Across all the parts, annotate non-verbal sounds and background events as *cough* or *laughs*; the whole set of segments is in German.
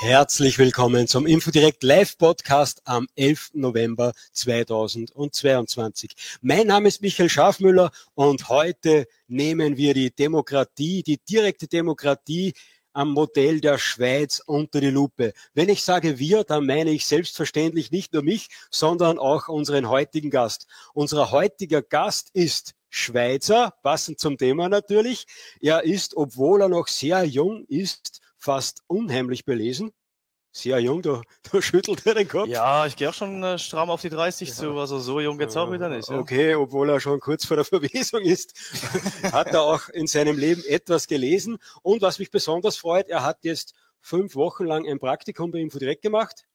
Herzlich willkommen zum Infodirect Live Podcast am 11. November 2022. Mein Name ist Michael Schafmüller und heute nehmen wir die Demokratie, die direkte Demokratie am Modell der Schweiz unter die Lupe. Wenn ich sage wir, dann meine ich selbstverständlich nicht nur mich, sondern auch unseren heutigen Gast. Unser heutiger Gast ist Schweizer, passend zum Thema natürlich. Er ist, obwohl er noch sehr jung ist, fast unheimlich belesen. Sehr jung, da, *laughs* da schüttelt er den Kopf. Ja, ich gehe auch schon äh, stramm auf die 30 ja. zu, also so jung jetzt auch wieder nicht. Ja. Okay, obwohl er schon kurz vor der *laughs* Verwesung ist, *laughs* hat er auch in seinem Leben etwas gelesen. Und was mich besonders freut, er hat jetzt fünf Wochen lang ein Praktikum bei Info direkt gemacht.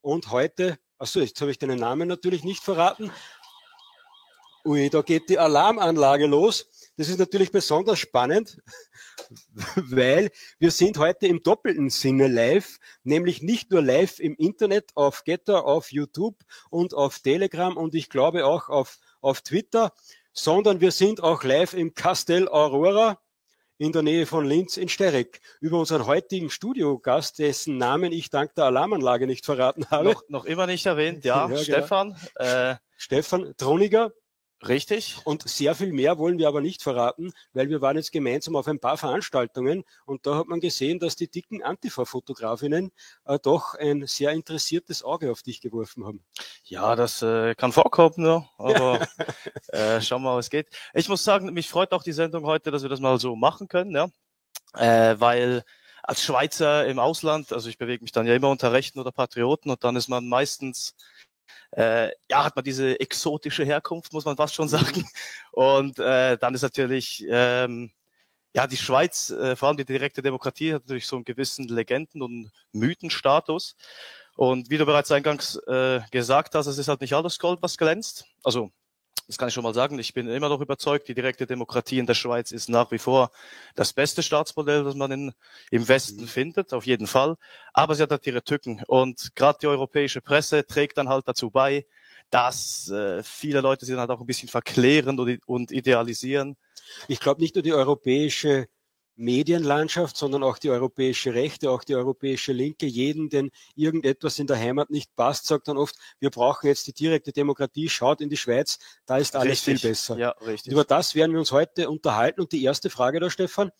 Und heute, achso, jetzt habe ich deinen Namen natürlich nicht verraten. Ui, da geht die Alarmanlage los. Das ist natürlich besonders spannend, *laughs* weil wir sind heute im doppelten Sinne live, nämlich nicht nur live im Internet, auf Getter, auf YouTube und auf Telegram und ich glaube auch auf, auf Twitter, sondern wir sind auch live im Castel Aurora in der Nähe von Linz in Sterek. Über unseren heutigen Studiogast, dessen Namen ich dank der Alarmanlage nicht verraten habe. Noch, noch immer nicht erwähnt, ja, *laughs* ja genau. Stefan. Genau. Äh, Stefan Troniger. Richtig. Und sehr viel mehr wollen wir aber nicht verraten, weil wir waren jetzt gemeinsam auf ein paar Veranstaltungen und da hat man gesehen, dass die dicken Antifa-Fotografinnen äh, doch ein sehr interessiertes Auge auf dich geworfen haben. Ja, das äh, kann vorkommen, ne? aber *laughs* äh, schauen wir mal, was geht. Ich muss sagen, mich freut auch die Sendung heute, dass wir das mal so machen können, ja? äh, weil als Schweizer im Ausland, also ich bewege mich dann ja immer unter Rechten oder Patrioten und dann ist man meistens äh, ja, hat man diese exotische Herkunft, muss man fast schon sagen. Und äh, dann ist natürlich ähm, ja die Schweiz, äh, vor allem die direkte Demokratie, hat natürlich so einen gewissen Legenden- und Mythenstatus. Und wie du bereits eingangs äh, gesagt hast, es ist halt nicht alles Gold, was glänzt. Also das kann ich schon mal sagen. Ich bin immer noch überzeugt, die direkte Demokratie in der Schweiz ist nach wie vor das beste Staatsmodell, das man in, im Westen mhm. findet, auf jeden Fall. Aber sie hat halt ihre Tücken. Und gerade die europäische Presse trägt dann halt dazu bei, dass äh, viele Leute sie dann halt auch ein bisschen verklären und, und idealisieren. Ich glaube nicht nur die europäische Medienlandschaft, sondern auch die europäische Rechte, auch die europäische Linke. Jeden, den irgendetwas in der Heimat nicht passt, sagt dann oft, wir brauchen jetzt die direkte Demokratie, schaut in die Schweiz, da ist alles richtig. viel besser. Ja, richtig. Über das werden wir uns heute unterhalten. Und die erste Frage da, Stefan,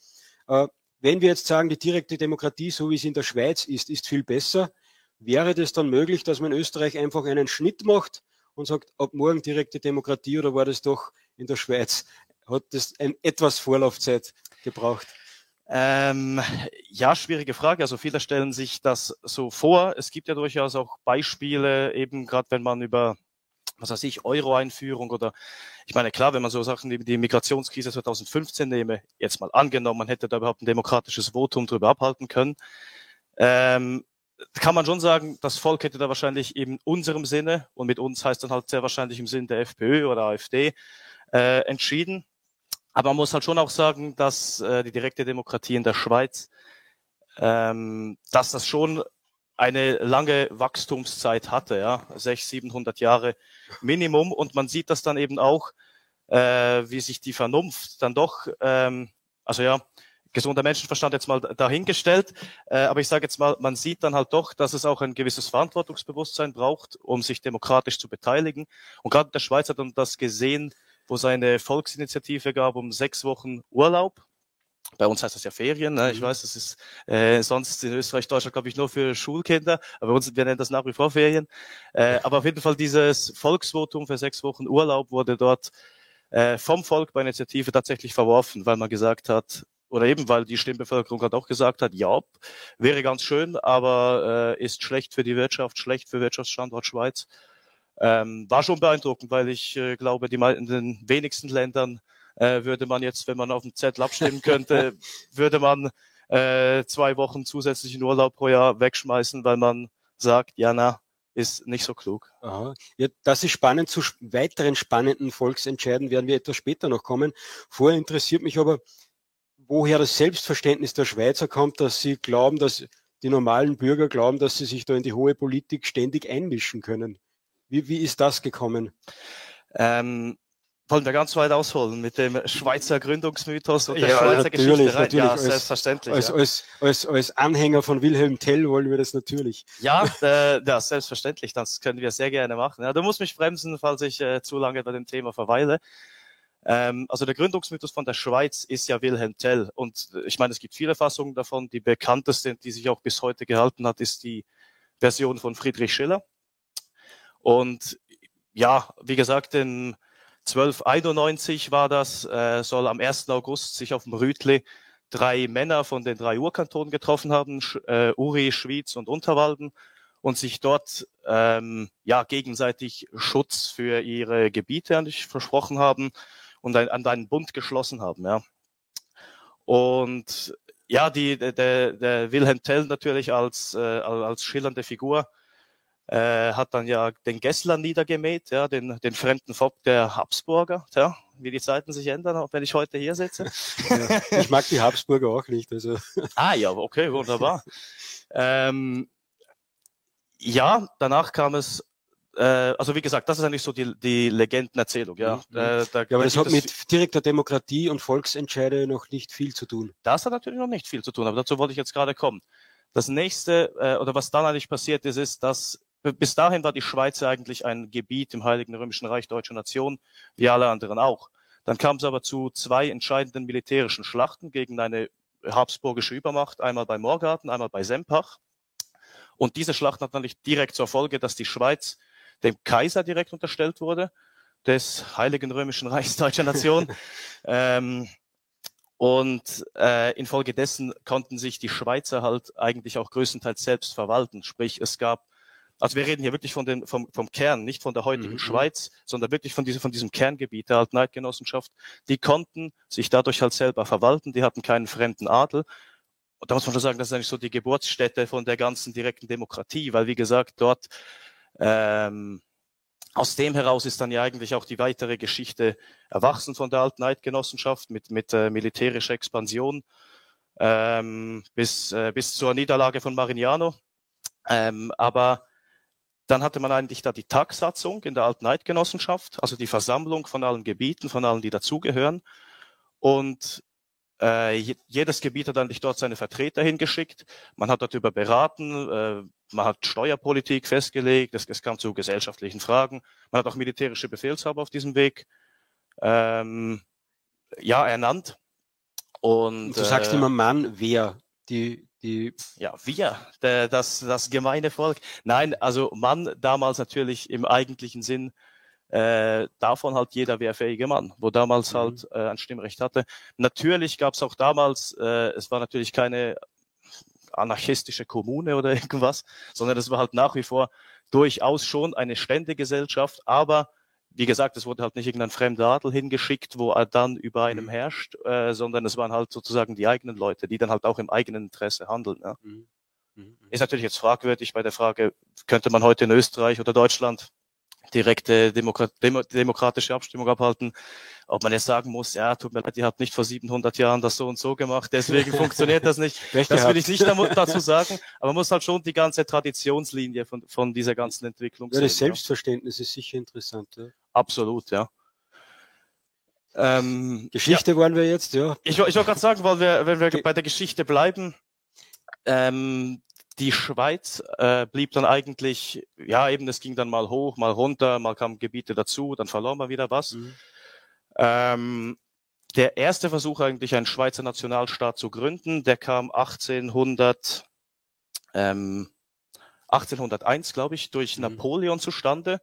äh, wenn wir jetzt sagen, die direkte Demokratie, so wie sie in der Schweiz ist, ist viel besser, wäre das dann möglich, dass man in Österreich einfach einen Schnitt macht und sagt, ab morgen direkte Demokratie oder war das doch in der Schweiz, hat das ein, etwas Vorlaufzeit gebraucht? Ähm, ja, schwierige Frage. Also viele stellen sich das so vor. Es gibt ja durchaus auch Beispiele, eben gerade wenn man über was weiß ich, Euro-Einführung oder ich meine, klar, wenn man so Sachen wie die Migrationskrise 2015 nehme, jetzt mal angenommen, man hätte da überhaupt ein demokratisches Votum drüber abhalten können, ähm, kann man schon sagen, das Volk hätte da wahrscheinlich in unserem Sinne, und mit uns heißt dann halt sehr wahrscheinlich im Sinn der FPÖ oder AfD, äh, entschieden. Aber man muss halt schon auch sagen, dass äh, die direkte Demokratie in der Schweiz, ähm, dass das schon eine lange Wachstumszeit hatte, ja, 600, 700 Jahre Minimum. Und man sieht das dann eben auch, äh, wie sich die Vernunft dann doch, ähm, also ja, gesunder Menschenverstand jetzt mal dahingestellt, äh, aber ich sage jetzt mal, man sieht dann halt doch, dass es auch ein gewisses Verantwortungsbewusstsein braucht, um sich demokratisch zu beteiligen. Und gerade der Schweiz hat dann das gesehen, wo es eine Volksinitiative gab um sechs Wochen Urlaub. Bei uns heißt das ja Ferien. Ne? Ich mhm. weiß, das ist äh, sonst in Österreich, Deutschland, glaube ich, nur für Schulkinder. Aber bei uns, wir nennen das nach wie vor Ferien. Äh, aber auf jeden Fall dieses Volksvotum für sechs Wochen Urlaub wurde dort äh, vom Volk bei Initiative tatsächlich verworfen, weil man gesagt hat, oder eben weil die Stimmbevölkerung hat auch gesagt hat, ja, wäre ganz schön, aber äh, ist schlecht für die Wirtschaft, schlecht für Wirtschaftsstandort Schweiz. Ähm, war schon beeindruckend, weil ich äh, glaube, die, in den wenigsten Ländern äh, würde man jetzt, wenn man auf dem Zettel abstimmen könnte, *laughs* würde man äh, zwei Wochen zusätzlichen Urlaub pro Jahr wegschmeißen, weil man sagt, ja, na, ist nicht so klug. Aha. Ja, das ist spannend. Zu weiteren spannenden Volksentscheiden werden wir etwas später noch kommen. Vorher interessiert mich aber, woher das Selbstverständnis der Schweizer kommt, dass sie glauben, dass die normalen Bürger glauben, dass sie sich da in die hohe Politik ständig einmischen können. Wie, wie ist das gekommen? Ähm, wollen wir ganz weit ausholen mit dem Schweizer Gründungsmythos und der Ja, Schweizer natürlich, Geschichte rein? natürlich, Ja, als- selbstverständlich. Als, ja. als, als, als Anhänger von Wilhelm Tell wollen wir das natürlich. Ja, äh, ja, selbstverständlich. Das können wir sehr gerne machen. Ja, du musst mich bremsen, falls ich äh, zu lange bei dem Thema verweile. Ähm, also der Gründungsmythos von der Schweiz ist ja Wilhelm Tell. Und äh, ich meine, es gibt viele Fassungen davon. Die bekannteste, die sich auch bis heute gehalten hat, ist die Version von Friedrich Schiller. Und ja, wie gesagt, in 1291 war das, äh, soll am 1. August sich auf dem Rütli drei Männer von den drei Urkantonen getroffen haben, Sch äh, Uri, Schwyz und Unterwalden, und sich dort ähm, ja gegenseitig Schutz für ihre Gebiete versprochen haben und ein, an einen Bund geschlossen haben. Ja. Und ja, die, der, der der Wilhelm Tell natürlich als, äh, als schillernde Figur äh, hat dann ja den Gessler niedergemäht, ja, den, den fremden Vogt der Habsburger, ja, wie die Zeiten sich ändern, auch wenn ich heute hier sitze. *laughs* Ja, ich mag die Habsburger auch nicht. Also *laughs* Ah ja, okay, wunderbar. ähm, ja, danach kam es, äh, also wie gesagt, das ist eigentlich so die, die Legendenerzählung, ja. Mhm. Äh, da, Ja, aber da das hat es- mit direkter Demokratie und Volksentscheide noch nicht viel zu tun. Das hat natürlich noch nicht viel zu tun, aber dazu wollte ich jetzt gerade kommen. Das nächste, äh, oder was dann eigentlich passiert ist, ist, dass bis dahin war die Schweiz eigentlich ein Gebiet im Heiligen Römischen Reich Deutscher Nation, wie alle anderen auch. Dann kam es aber zu zwei entscheidenden militärischen Schlachten gegen eine habsburgische Übermacht, einmal bei Morgarten, einmal bei Sempach. Und diese Schlacht hat natürlich direkt zur Folge, dass die Schweiz dem Kaiser direkt unterstellt wurde, des Heiligen Römischen Reichs Deutscher Nation. *laughs* ähm, und äh, infolgedessen konnten sich die Schweizer halt eigentlich auch größtenteils selbst verwalten. Sprich, es gab, also wir reden hier wirklich von dem, vom, vom Kern, nicht von der heutigen Mhm. Schweiz, sondern wirklich von diesem, von diesem Kerngebiet der alten Eidgenossenschaft. Die konnten sich dadurch halt selber verwalten, die hatten keinen fremden Adel. Und da muss man schon sagen, das ist eigentlich so die Geburtsstätte von der ganzen direkten Demokratie, weil wie gesagt, dort ähm, aus dem heraus ist dann ja eigentlich auch die weitere Geschichte erwachsen von der alten Eidgenossenschaft mit, mit äh, militärischer Expansion ähm, bis, äh, bis zur Niederlage von Marignano. Ähm, aber dann hatte man eigentlich da die Tagsatzung in der alten Eidgenossenschaft, also die Versammlung von allen Gebieten, von allen, die dazugehören. Und äh, je- jedes Gebiet hat eigentlich dort seine Vertreter hingeschickt. Man hat darüber beraten, äh, man hat Steuerpolitik festgelegt, es, es kam zu gesellschaftlichen Fragen. Man hat auch militärische Befehlshaber auf diesem Weg ähm, ja, ernannt. Und, Und du sagst äh, immer Mann, wer? Die, die, ja, wir, der, das, das gemeine Volk. Nein, also Mann damals natürlich im eigentlichen Sinn äh, davon halt jeder wehrfähige Mann, wo damals Mhm. halt äh, ein Stimmrecht hatte. Natürlich gab es auch damals, äh, es war natürlich keine anarchistische Kommune oder *laughs* irgendwas, sondern es war halt nach wie vor durchaus schon eine Ständegesellschaft, aber wie gesagt, es wurde halt nicht irgendein fremder Adel hingeschickt, wo er dann über einem Mhm. herrscht, äh, sondern es waren halt sozusagen die eigenen Leute, die dann halt auch im eigenen Interesse handeln. Ja. Mhm. Mhm. Ist natürlich jetzt fragwürdig bei der Frage, könnte man heute in Österreich oder Deutschland direkte Demokrat Demo demokratische Abstimmung abhalten, ob man jetzt sagen muss, ja, tut mir leid, ihr habt nicht vor 700 Jahren das so und so gemacht, deswegen *laughs* funktioniert das nicht. Recht Das will ich nicht dazu sagen, aber man muss halt schon die ganze Traditionslinie von, von dieser ganzen Entwicklung Ja, das sehen. Selbstverständnis ist sicher interessant. Ja. Absolut, ja. Ähm, Geschichte waren wir jetzt, ja. Ich, ich wollte gerade sagen, weil wir, wenn wir Ge- bei der Geschichte bleiben, ähm, die Schweiz äh, blieb dann eigentlich, ja eben, es ging dann mal hoch, mal runter, mal kamen Gebiete dazu, dann verlor man wieder was. Mhm. Ähm, der erste Versuch eigentlich, einen Schweizer Nationalstaat zu gründen, der kam 1800, ähm, 1801, glaube ich, durch Mhm. Napoleon zustande,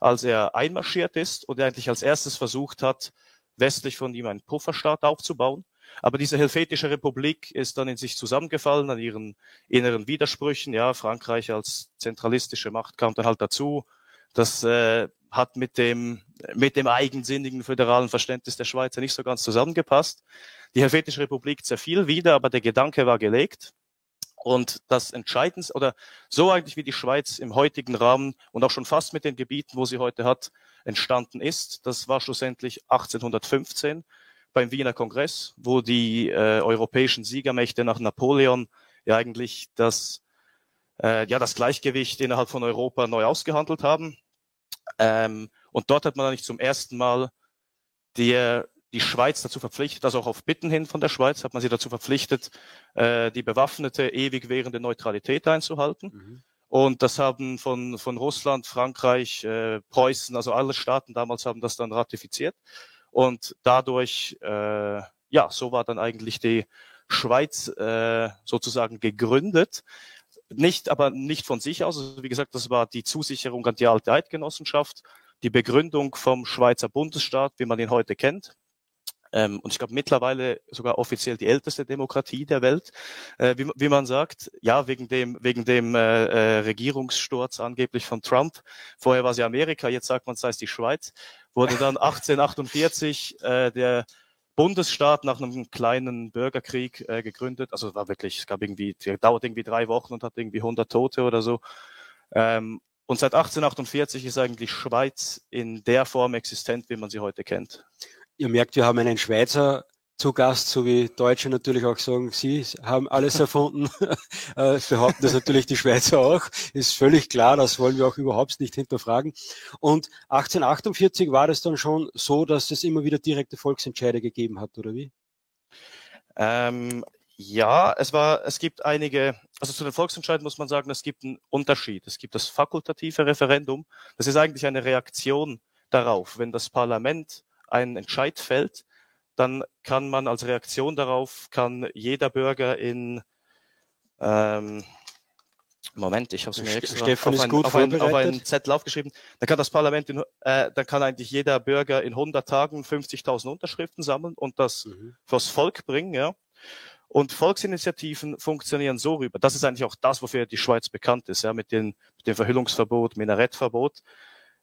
als er einmarschiert ist und eigentlich als erstes versucht hat, westlich von ihm einen Pufferstaat aufzubauen. Aber diese Helvetische Republik ist dann in sich zusammengefallen an ihren inneren Widersprüchen. Ja, Frankreich als zentralistische Macht kam dann halt dazu. Das äh, hat mit dem, mit dem eigensinnigen föderalen Verständnis der Schweizer nicht so ganz zusammengepasst. Die Helvetische Republik zerfiel wieder, aber der Gedanke war gelegt. Und das Entscheidendste, oder so eigentlich wie die Schweiz im heutigen Rahmen und auch schon fast mit den Gebieten, wo sie heute hat, entstanden ist, das war schlussendlich 1815 beim Wiener Kongress, wo die äh, europäischen Siegermächte nach Napoleon ja eigentlich das, äh, ja, das Gleichgewicht innerhalb von Europa neu ausgehandelt haben. Ähm, Und dort hat man eigentlich zum ersten Mal die, die Schweiz dazu verpflichtet, also auch auf Bitten hin von der Schweiz hat man sie dazu verpflichtet, äh, die bewaffnete, ewig währende Neutralität einzuhalten. Mhm. Und das haben von, von Russland, Frankreich, äh, Preußen, also alle Staaten damals haben das dann ratifiziert. Und dadurch, äh, ja, so war dann eigentlich die Schweiz äh, sozusagen gegründet. Nicht, aber nicht von sich aus. Also wie gesagt, das war die Zusicherung an die alte Eidgenossenschaft, die Begründung vom Schweizer Bundesstaat, wie man ihn heute kennt. Ähm, und ich glaube mittlerweile sogar offiziell die älteste Demokratie der Welt, äh, wie, wie, man sagt. Ja, wegen dem, wegen dem äh, äh, Regierungssturz angeblich von Trump. Vorher war sie Amerika, jetzt sagt man, es heißt die Schweiz. Wurde dann *laughs* 1848 äh, der Bundesstaat nach einem kleinen Bürgerkrieg äh, gegründet. Also war wirklich, es gab irgendwie, der dauert irgendwie drei Wochen und hat irgendwie 100 Tote oder so. Ähm, und seit 1848 ist eigentlich Schweiz in der Form existent, wie man sie heute kennt. Ihr merkt, wir haben einen Schweizer zu Gast, so wie Deutsche natürlich auch sagen, sie haben alles *laughs* erfunden, *laughs* äh, behaupten das natürlich die Schweizer auch. Ist völlig klar, das wollen wir auch überhaupt nicht hinterfragen. Und 1848 war es dann schon so, dass es immer wieder direkte Volksentscheide gegeben hat, oder wie? Ähm, ja, es war, es gibt einige, also zu den Volksentscheiden muss man sagen, es gibt einen Unterschied. Es gibt das fakultative Referendum. Das ist eigentlich eine Reaktion darauf, wenn das Parlament ein Entscheid fällt, dann kann man als Reaktion darauf, kann jeder Bürger in ähm, Moment, ich habe es mir extra Stefan auf, ein, auf, ein, auf einen Zettel aufgeschrieben. Da kann das Parlament, in, äh, da kann eigentlich jeder Bürger in 100 Tagen 50.000 Unterschriften sammeln und das mhm. vors Volk bringen. Ja. Und Volksinitiativen funktionieren so rüber. Das ist eigentlich auch das, wofür die Schweiz bekannt ist, ja, mit, den, mit dem Verhüllungsverbot, Minarettverbot.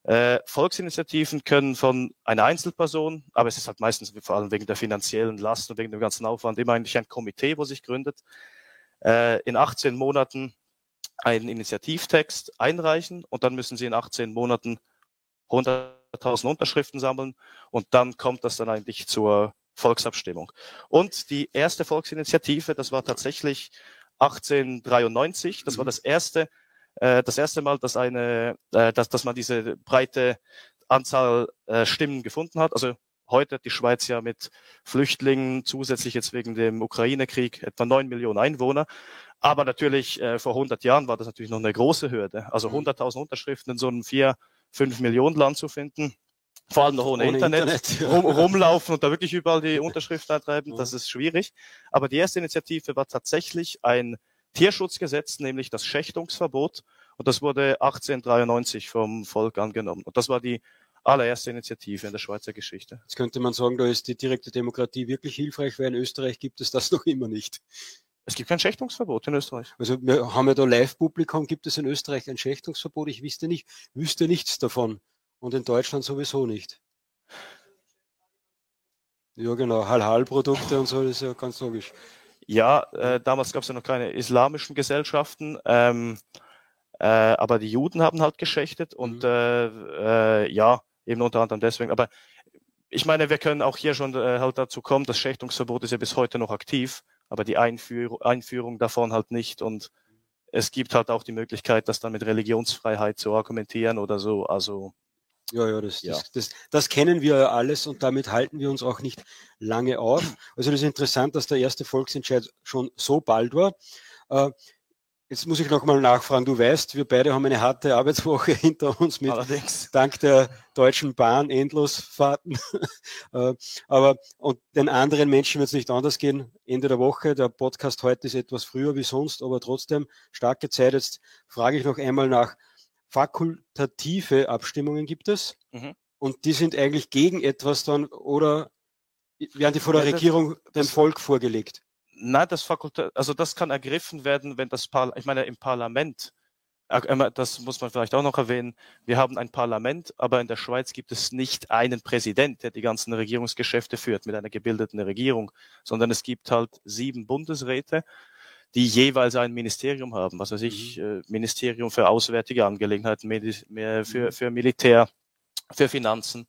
Äh, Volksinitiativen können von einer Einzelperson, aber es ist halt meistens vor allem wegen der finanziellen Last und wegen dem ganzen Aufwand immer eigentlich ein Komitee, wo sich gründet, äh, in 18 Monaten einen Initiativtext einreichen und dann müssen sie in 18 Monaten 100.000 Unterschriften sammeln und dann kommt das dann eigentlich zur Volksabstimmung. Und die erste Volksinitiative, das war tatsächlich 1893, das war mhm. das erste äh, das erste Mal, dass eine, äh, dass, dass man diese breite Anzahl äh, Stimmen gefunden hat. Also heute hat die Schweiz ja mit Flüchtlingen zusätzlich jetzt wegen dem Ukraine-Krieg etwa neun Millionen Einwohner. Aber natürlich äh, vor 100 Jahren war das natürlich noch eine große Hürde. Also 100.000 mhm. Unterschriften in so einem vier, fünf Millionen Land zu finden. Vor allem noch ohne, ohne Internet, Internet rum, rumlaufen und da wirklich überall die Unterschriften eintreiben, *laughs* das ist schwierig. Aber die erste Initiative war tatsächlich ein Tierschutzgesetz, nämlich das Schächtungsverbot. Und das wurde 1893 vom Volk angenommen. Und das war die allererste Initiative in der Schweizer Geschichte. Jetzt könnte man sagen, da ist die direkte Demokratie wirklich hilfreich, weil in Österreich gibt es das *laughs* noch immer nicht. Es gibt kein Schächtungsverbot in Österreich. Also wir haben ja da Live-Publikum, gibt es in Österreich ein Schächtungsverbot? Ich wüsste nicht, wüsste nichts davon. Und in Deutschland sowieso nicht. Ja, genau, Hal-Hal-Produkte und so, das ist ja ganz logisch. Ja, äh, damals gab es ja noch keine islamischen Gesellschaften, ähm, äh, aber die Juden haben halt geschächtet und mhm. äh, äh, ja, eben unter anderem deswegen. Aber ich meine, wir können auch hier schon äh, halt dazu kommen, das Schächtungsverbot ist ja bis heute noch aktiv, aber die Einführ Einführung davon halt nicht und es gibt halt auch die Möglichkeit, das dann mit Religionsfreiheit zu argumentieren oder so. Also ja, ja, das, ja. Das, das, das kennen wir ja alles und damit halten wir uns auch nicht lange auf. Also das ist interessant, dass der erste Volksentscheid schon so bald war. Äh, Jetzt muss ich nochmal nachfragen. Du weißt, wir beide haben eine harte Arbeitswoche *laughs* hinter uns mit Allerdings. dank der Deutschen Bahn Endlosfahrten. *laughs* Äh, aber und den anderen Menschen wird es nicht anders gehen. Ende der Woche. Der Podcast heute ist etwas früher wie sonst, aber trotzdem starke Zeit. Jetzt frage ich noch einmal nach fakultative Abstimmungen gibt es mhm. und die sind eigentlich gegen etwas dann oder werden die von der ja, Regierung das, dem Volk vorgelegt? Nein, das Fakultat, also das kann ergriffen werden, wenn das Parlament, ich meine im Parlament, äh, das muss man vielleicht auch noch erwähnen, wir haben ein Parlament, aber in der Schweiz gibt es nicht einen Präsident, der die ganzen Regierungsgeschäfte führt mit einer gebildeten Regierung, sondern es gibt halt sieben Bundesräte die jeweils ein Ministerium haben, was weiß ich, mhm. äh, Ministerium für Auswärtige Angelegenheiten, für, mhm. für Militär, für Finanzen.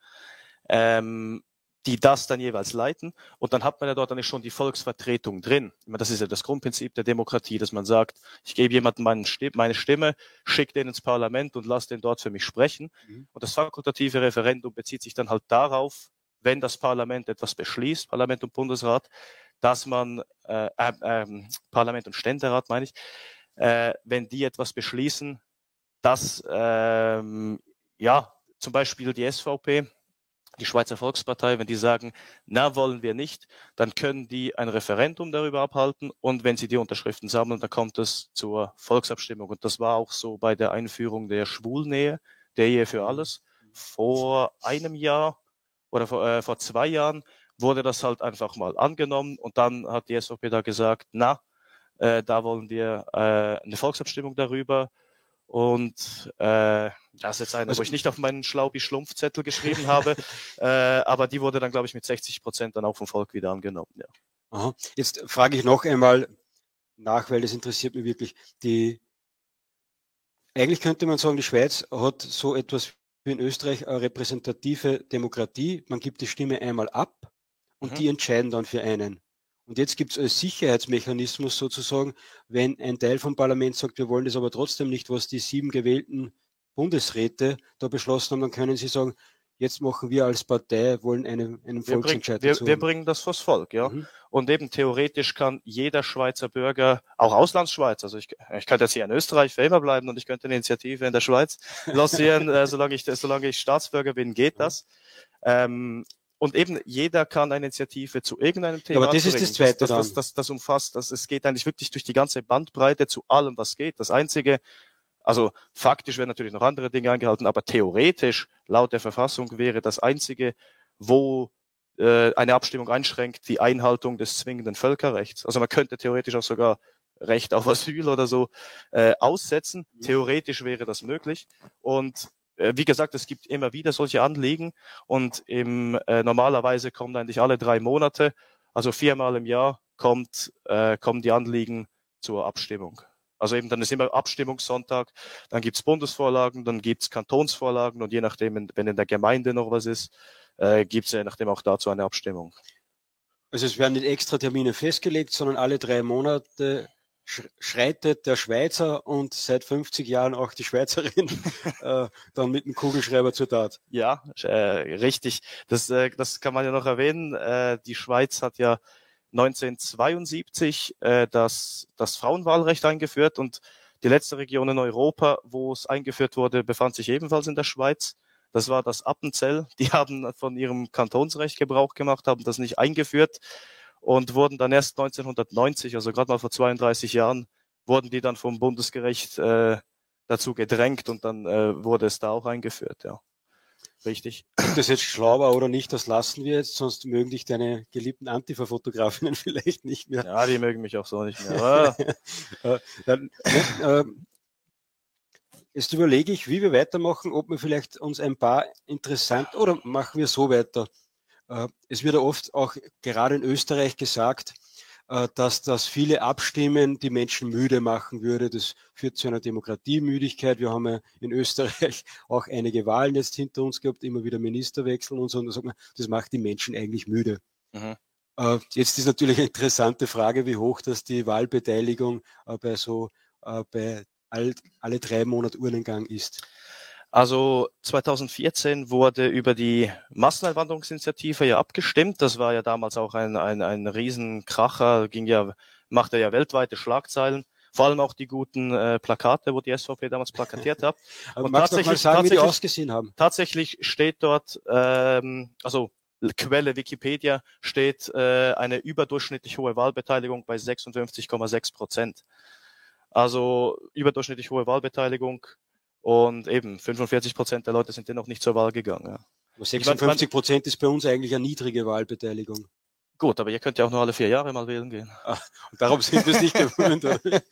Ähm, die das dann jeweils leiten. Und dann hat man ja dort eigentlich schon die Volksvertretung drin. Das ist ja das Grundprinzip der Demokratie, dass man sagt, ich gebe jemandem meine Stimme, schicke den ins Parlament und lasse den dort für mich sprechen. Mhm. Und das fakultative Referendum bezieht sich dann halt darauf, wenn das Parlament etwas beschließt, Parlament und Bundesrat, dass man, äh, äh, Parlament und Ständerat meine ich, äh, wenn die etwas beschließen, dass ähm, ja zum Beispiel die SVP die Schweizer Volkspartei, wenn die sagen, na wollen wir nicht, dann können die ein Referendum darüber abhalten und wenn sie die Unterschriften sammeln, dann kommt es zur Volksabstimmung. Und das war auch so bei der Einführung der Schwulnähe, der Ehe für alles. Vor einem Jahr oder vor, äh, vor zwei Jahren wurde das halt einfach mal angenommen und dann hat die SVP da gesagt, na, äh, da wollen wir äh, eine Volksabstimmung darüber und äh, das ist jetzt eine, also, wo ich nicht auf meinen Schlaubi-Schlumpfzettel geschrieben habe, *laughs* äh, aber die wurde dann, glaube ich, mit 60 Prozent dann auch vom Volk wieder angenommen. Ja. Aha. Jetzt frage ich noch einmal nach, weil das interessiert mich wirklich. Die, eigentlich könnte man sagen, die Schweiz hat so etwas wie in Österreich eine repräsentative Demokratie. Man gibt die Stimme einmal ab und mhm. die entscheiden dann für einen. Und jetzt gibt es als Sicherheitsmechanismus sozusagen, wenn ein Teil vom Parlament sagt, wir wollen das aber trotzdem nicht, was die sieben gewählten Bundesräte da beschlossen haben, dann können sie sagen, jetzt machen wir als Partei, wollen eine, einen Volksentscheid wir, wir, wir, bringen das vors Volk, ja. Mhm. Und eben theoretisch kann jeder Schweizer Bürger, auch Auslandsschweiz, also ich, ich könnte jetzt hier in Österreich für immer bleiben und ich könnte eine Initiative in der Schweiz *laughs* lancieren, äh, solange, ich, solange ich Staatsbürger bin, geht mhm. das. Ähm, und eben jeder kann eine Initiative zu irgendeinem Thema. Ja, aber das ist das Zweite das, das, das, das, umfasst, das, es geht eigentlich wirklich durch die ganze Bandbreite zu allem, was geht. Das Einzige, also faktisch werden natürlich noch andere Dinge eingehalten, aber theoretisch laut der Verfassung wäre das Einzige, wo äh, eine Abstimmung einschränkt, die Einhaltung des zwingenden Völkerrechts. Also man könnte theoretisch auch sogar Recht auf Asyl oder so äh, aussetzen. Theoretisch wäre das möglich. Und wie gesagt, es gibt immer wieder solche Anliegen und im, äh, normalerweise kommen eigentlich alle drei Monate, also viermal im Jahr, kommt, äh, kommen die Anliegen zur Abstimmung. Also eben dann ist immer Abstimmungssonntag, dann gibt's Bundesvorlagen, dann gibt's Kantonsvorlagen und je nachdem, wenn in der Gemeinde noch was ist, äh, gibt's je nachdem auch dazu eine Abstimmung. Also es werden nicht extra Termine festgelegt, sondern alle drei Monate schreitet der Schweizer und seit 50 Jahren auch die Schweizerin *laughs* äh, dann mit dem Kugelschreiber zur Tat. Ja, äh, richtig. Das, äh, das kann man ja noch erwähnen. Äh, die Schweiz hat ja 1972 äh, das, das Frauenwahlrecht eingeführt und die letzte Region in Europa, wo es eingeführt wurde, befand sich ebenfalls in der Schweiz. Das war das Appenzell. Die *laughs* haben von ihrem Kantonsrecht Gebrauch gemacht, haben das nicht eingeführt und wurden dann erst 1990, also gerade mal vor 32 Jahren, wurden die dann vom Bundesgericht äh, dazu gedrängt und dann äh, wurde es da auch eingeführt, ja. Richtig. Ob das jetzt schlau war oder nicht, das lassen wir jetzt, sonst mögen dich deine geliebten Antifa-Fotografinnen *laughs* vielleicht nicht mehr. Ja, die mögen mich auch so nicht mehr. *laughs* äh, dann, äh, jetzt überlege ich, wie wir weitermachen, ob wir vielleicht uns ein paar interessant oder machen wir so weiter. Äh, es wird ja oft auch gerade in Österreich gesagt, äh, dass das viele Abstimmen die Menschen müde machen würde. Das führt zu einer Demokratiemüdigkeit. Wir haben ja in Österreich *laughs* auch einige Wahlen jetzt hinter uns gehabt, immer wieder Ministerwechsel und so. Und da sagt man, das macht die Menschen eigentlich müde. Mhm. Äh, jetzt ist natürlich eine interessante Frage, wie hoch das die Wahlbeteiligung bei so bei all, alle drei Monate Urnengang ist. Also 2014 wurde über die Masseneinwanderungsinitiative ja abgestimmt. Das war ja damals auch ein, ein, ein Riesenkracher, ging ja, machte ja weltweite Schlagzeilen. Vor allem auch die guten äh, Plakate, wo die SVP damals plakatiert hat. *laughs* Und tatsächlich, mal sagen, wie die ausgesehen haben? Tatsächlich steht dort, ähm, also Quelle Wikipedia steht äh, eine überdurchschnittlich hohe Wahlbeteiligung bei 56,6 Prozent. Also überdurchschnittlich hohe Wahlbeteiligung und eben 45 Prozent der Leute sind dennoch nicht zur Wahl gegangen. Ja. 56 Prozent ist bei uns eigentlich eine niedrige Wahlbeteiligung. Gut, aber ihr könnt ja auch nur alle vier Jahre mal wählen gehen. Ach, darum sind wir es nicht gewöhnt. *laughs*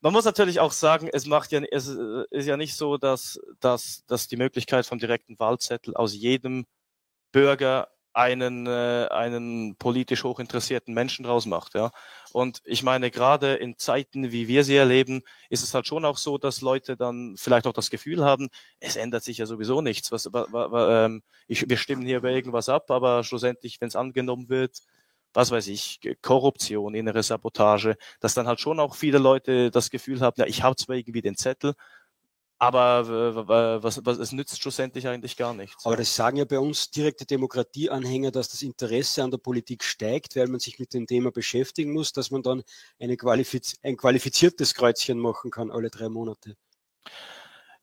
Man muss natürlich auch sagen, es macht ja, es ist ja nicht so, dass, dass, dass die Möglichkeit vom direkten Wahlzettel aus jedem Bürger einen, äh, einen politisch hochinteressierten Menschen draus macht. Ja. Und ich meine, gerade in Zeiten, wie wir sie erleben, ist es halt schon auch so, dass Leute dann vielleicht auch das Gefühl haben, es ändert sich ja sowieso nichts. Was, wa, wa, ähm, ich, wir stimmen hier über irgendwas ab, aber schlussendlich, wenn es angenommen wird, was weiß ich, Korruption, innere Sabotage, dass dann halt schon auch viele Leute das Gefühl haben, ja, ich habe zwar irgendwie den Zettel, aber was, was, es nützt schlussendlich eigentlich gar nichts. Aber das sagen ja bei uns direkte Demokratieanhänger, dass das Interesse an der Politik steigt, weil man sich mit dem Thema beschäftigen muss, dass man dann eine qualifiz ein qualifiziertes Kreuzchen machen kann alle drei Monate.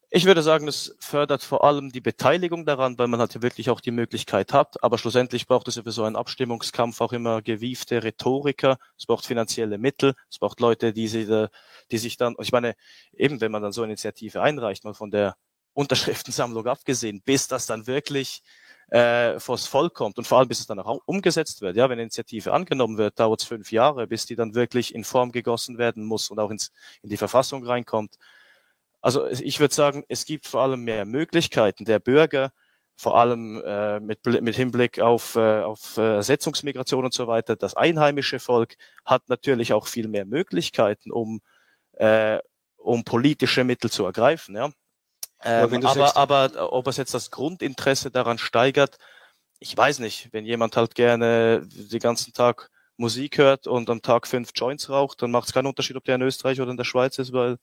Ich würde sagen, es fördert vor allem die Beteiligung daran, weil man halt wirklich auch die Möglichkeit hat. Aber schlussendlich braucht es ja für so einen Abstimmungskampf auch immer gewiefte Rhetoriker. Es braucht finanzielle Mittel. Es braucht Leute, die, sie, die sich dann, ich meine, eben wenn man dann so eine Initiative einreicht, mal von der Unterschriftensammlung abgesehen, bis das dann wirklich äh, vors Volk kommt und vor allem bis es dann auch umgesetzt wird. Ja, wenn eine Initiative angenommen wird, dauert es fünf Jahre, bis die dann wirklich in Form gegossen werden muss und auch ins, in die Verfassung reinkommt. Also ich würde sagen, es gibt vor allem mehr Möglichkeiten. Der Bürger, vor allem äh, mit, mit Hinblick auf, äh, auf äh, Setzungsmigration und so weiter, das einheimische Volk hat natürlich auch viel mehr Möglichkeiten, um, äh, um politische Mittel zu ergreifen. Ja? Ähm, aber, aber ob es jetzt das Grundinteresse daran steigert, ich weiß nicht. Wenn jemand halt gerne den ganzen Tag Musik hört und am Tag fünf Joints raucht, dann macht es keinen Unterschied, ob der in Österreich oder in der Schweiz ist, weil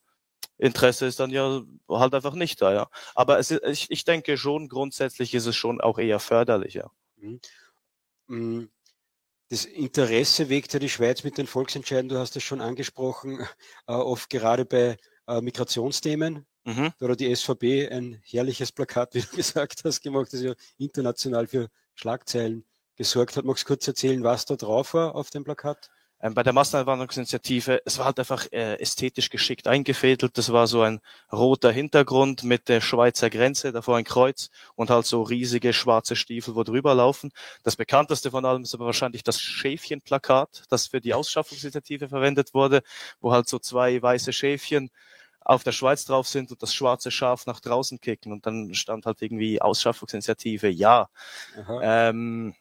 Interesse ist dann ja halt einfach nicht da, ja. Aber es ist, ich, ich denke schon, grundsätzlich ist es schon auch eher förderlich, ja. Mhm. Mm, das Interesse wegt ja die Schweiz mit den Volksentscheiden, du hast es schon angesprochen, *laughs* äh, oft gerade bei äh, Migrationsthemen. Mhm. Da hat die SVP ein herrliches Plakat, *laughs* wie du gesagt hast, gemacht, das ja international für Schlagzeilen gesorgt hat. Magst du kurz erzählen, was da drauf war auf dem Plakat? Ähm, bei der Masseneinwanderungsinitiative, es war halt einfach äh, ästhetisch geschickt eingefädelt. Das war so ein roter Hintergrund mit der Schweizer Grenze, davor ein Kreuz und halt so riesige schwarze Stiefel, wo drüber laufen. Das bekannteste von allem ist aber wahrscheinlich das Schäfchenplakat, das für die Ausschaffungsinitiative verwendet wurde, wo halt so zwei weiße Schäfchen auf der Schweiz drauf sind und das schwarze Schaf nach draußen kicken und dann stand halt irgendwie Ausschaffungsinitiative, ja. Ähm,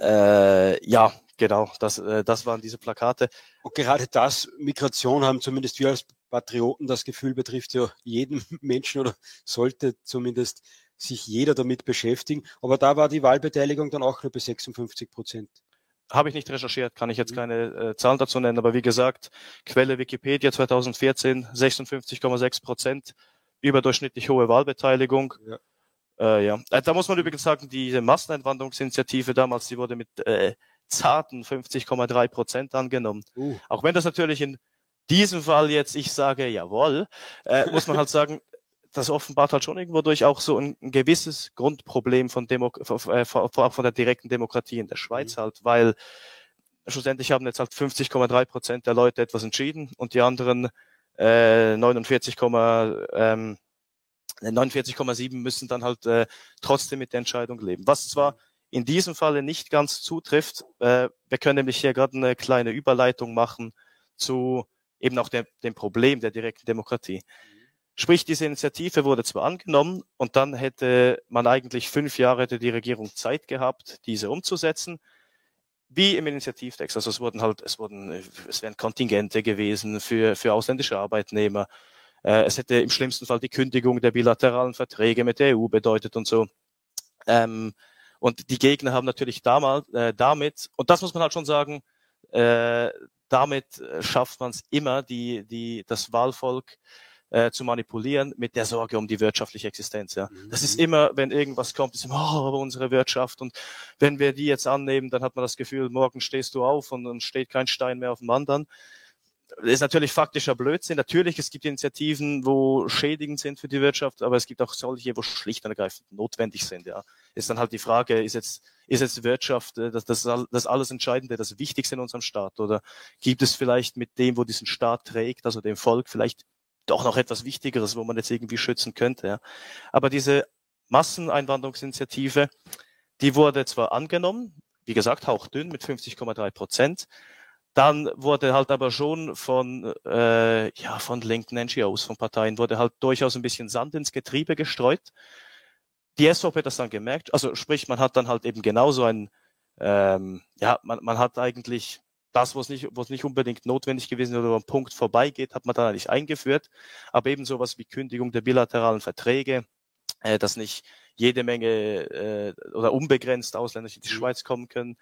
äh, ja, Genau, das, äh, das waren diese Plakate. Und gerade das, Migration, haben zumindest wir als Patrioten das Gefühl, betrifft ja jeden *laughs* Menschen oder sollte zumindest sich jeder damit beschäftigen. Aber da war die Wahlbeteiligung dann auch nur bei 56 Prozent. Habe ich nicht recherchiert, kann ich jetzt mhm. keine äh, Zahlen dazu nennen, aber wie gesagt, Quelle Wikipedia 2014 56,6 Prozent, überdurchschnittlich hohe Wahlbeteiligung. Ja. Äh, ja. Äh, da muss man übrigens sagen, diese Masseneinwanderungsinitiative damals, die wurde mit äh, zarten 50,3 Prozent angenommen. Uh. Auch wenn das natürlich in diesem Fall jetzt ich sage, jawohl, äh, muss man halt sagen, das offenbart halt schon irgendwo durch auch so ein, ein gewisses Grundproblem von, Demo äh, von, von der direkten Demokratie in der Schweiz mhm. halt, weil schlussendlich haben jetzt halt 50,3 Prozent der Leute etwas entschieden und die anderen äh, 49, ähm, 49,7 müssen dann halt äh, trotzdem mit der Entscheidung leben. Was zwar in diesem Falle nicht ganz zutrifft. Äh, wir können nämlich hier gerade eine kleine Überleitung machen zu eben auch dem, dem Problem der direkten Demokratie. Sprich, diese Initiative wurde zwar angenommen und dann hätte man eigentlich fünf Jahre hätte die Regierung Zeit gehabt, diese umzusetzen. Wie im Initiativtext. Also es wurden halt, es wurden, es wären Kontingente gewesen für, für ausländische Arbeitnehmer. Äh, es hätte im schlimmsten Fall die Kündigung der bilateralen Verträge mit der EU bedeutet und so. Ähm, und die Gegner haben natürlich damals, äh, damit, und das muss man halt schon sagen, äh, damit äh, schafft man es immer, die, die, das Wahlvolk äh, zu manipulieren mit der Sorge um die wirtschaftliche Existenz. Ja. Das ist mhm. immer, wenn irgendwas kommt, ist immer, oh, aber unsere Wirtschaft. Und wenn wir die jetzt annehmen, dann hat man das Gefühl, morgen stehst du auf und dann steht kein Stein mehr auf dem anderen ist natürlich faktischer Blödsinn. Natürlich, es gibt Initiativen, wo schädigend sind für die Wirtschaft, aber es gibt auch solche, wo schlicht und ergreifend notwendig sind. Ja, ist dann halt die Frage: Ist jetzt ist jetzt Wirtschaft äh, das, das, das alles Entscheidende, das Wichtigste in unserem Staat, oder gibt es vielleicht mit dem, wo diesen Staat trägt, also dem Volk, vielleicht doch noch etwas Wichtigeres, wo man jetzt irgendwie schützen könnte? Ja, aber diese Masseneinwanderungsinitiative, die wurde zwar angenommen, wie gesagt, hauchdünn mit 50,3 Prozent. Dann wurde halt aber schon von, äh, ja, von linken NGOs, von Parteien, wurde halt durchaus ein bisschen Sand ins Getriebe gestreut. die SVP hat das dann gemerkt, also sprich, man hat dann halt eben genauso ein, ähm, ja, man, man hat eigentlich das, was nicht, was nicht unbedingt notwendig gewesen oder am Punkt vorbeigeht, hat man dann eigentlich eingeführt. Aber eben sowas wie Kündigung der bilateralen Verträge, äh, dass nicht jede Menge äh, oder unbegrenzt Ausländer in die mhm. Schweiz kommen können.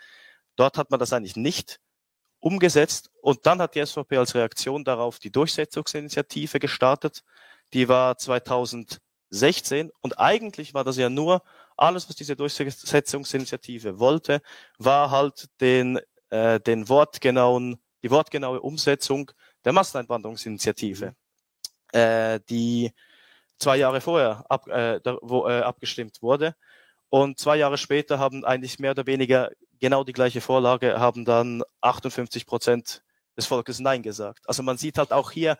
Dort hat man das eigentlich nicht umgesetzt und dann hat die SVP als Reaktion darauf die Durchsetzungsinitiative gestartet. Die war 2016 und eigentlich war das ja nur alles, was diese Durchsetzungsinitiative wollte, war halt den äh, den wortgenauen, die wortgenaue Umsetzung der Masseneinwanderungsinitiative, äh, die zwei Jahre vorher ab, äh, da, wo, äh, abgestimmt wurde. Und zwei Jahre später haben eigentlich mehr oder weniger genau die gleiche Vorlage, haben dann 58 Prozent des Volkes Nein gesagt. Also man sieht halt auch hier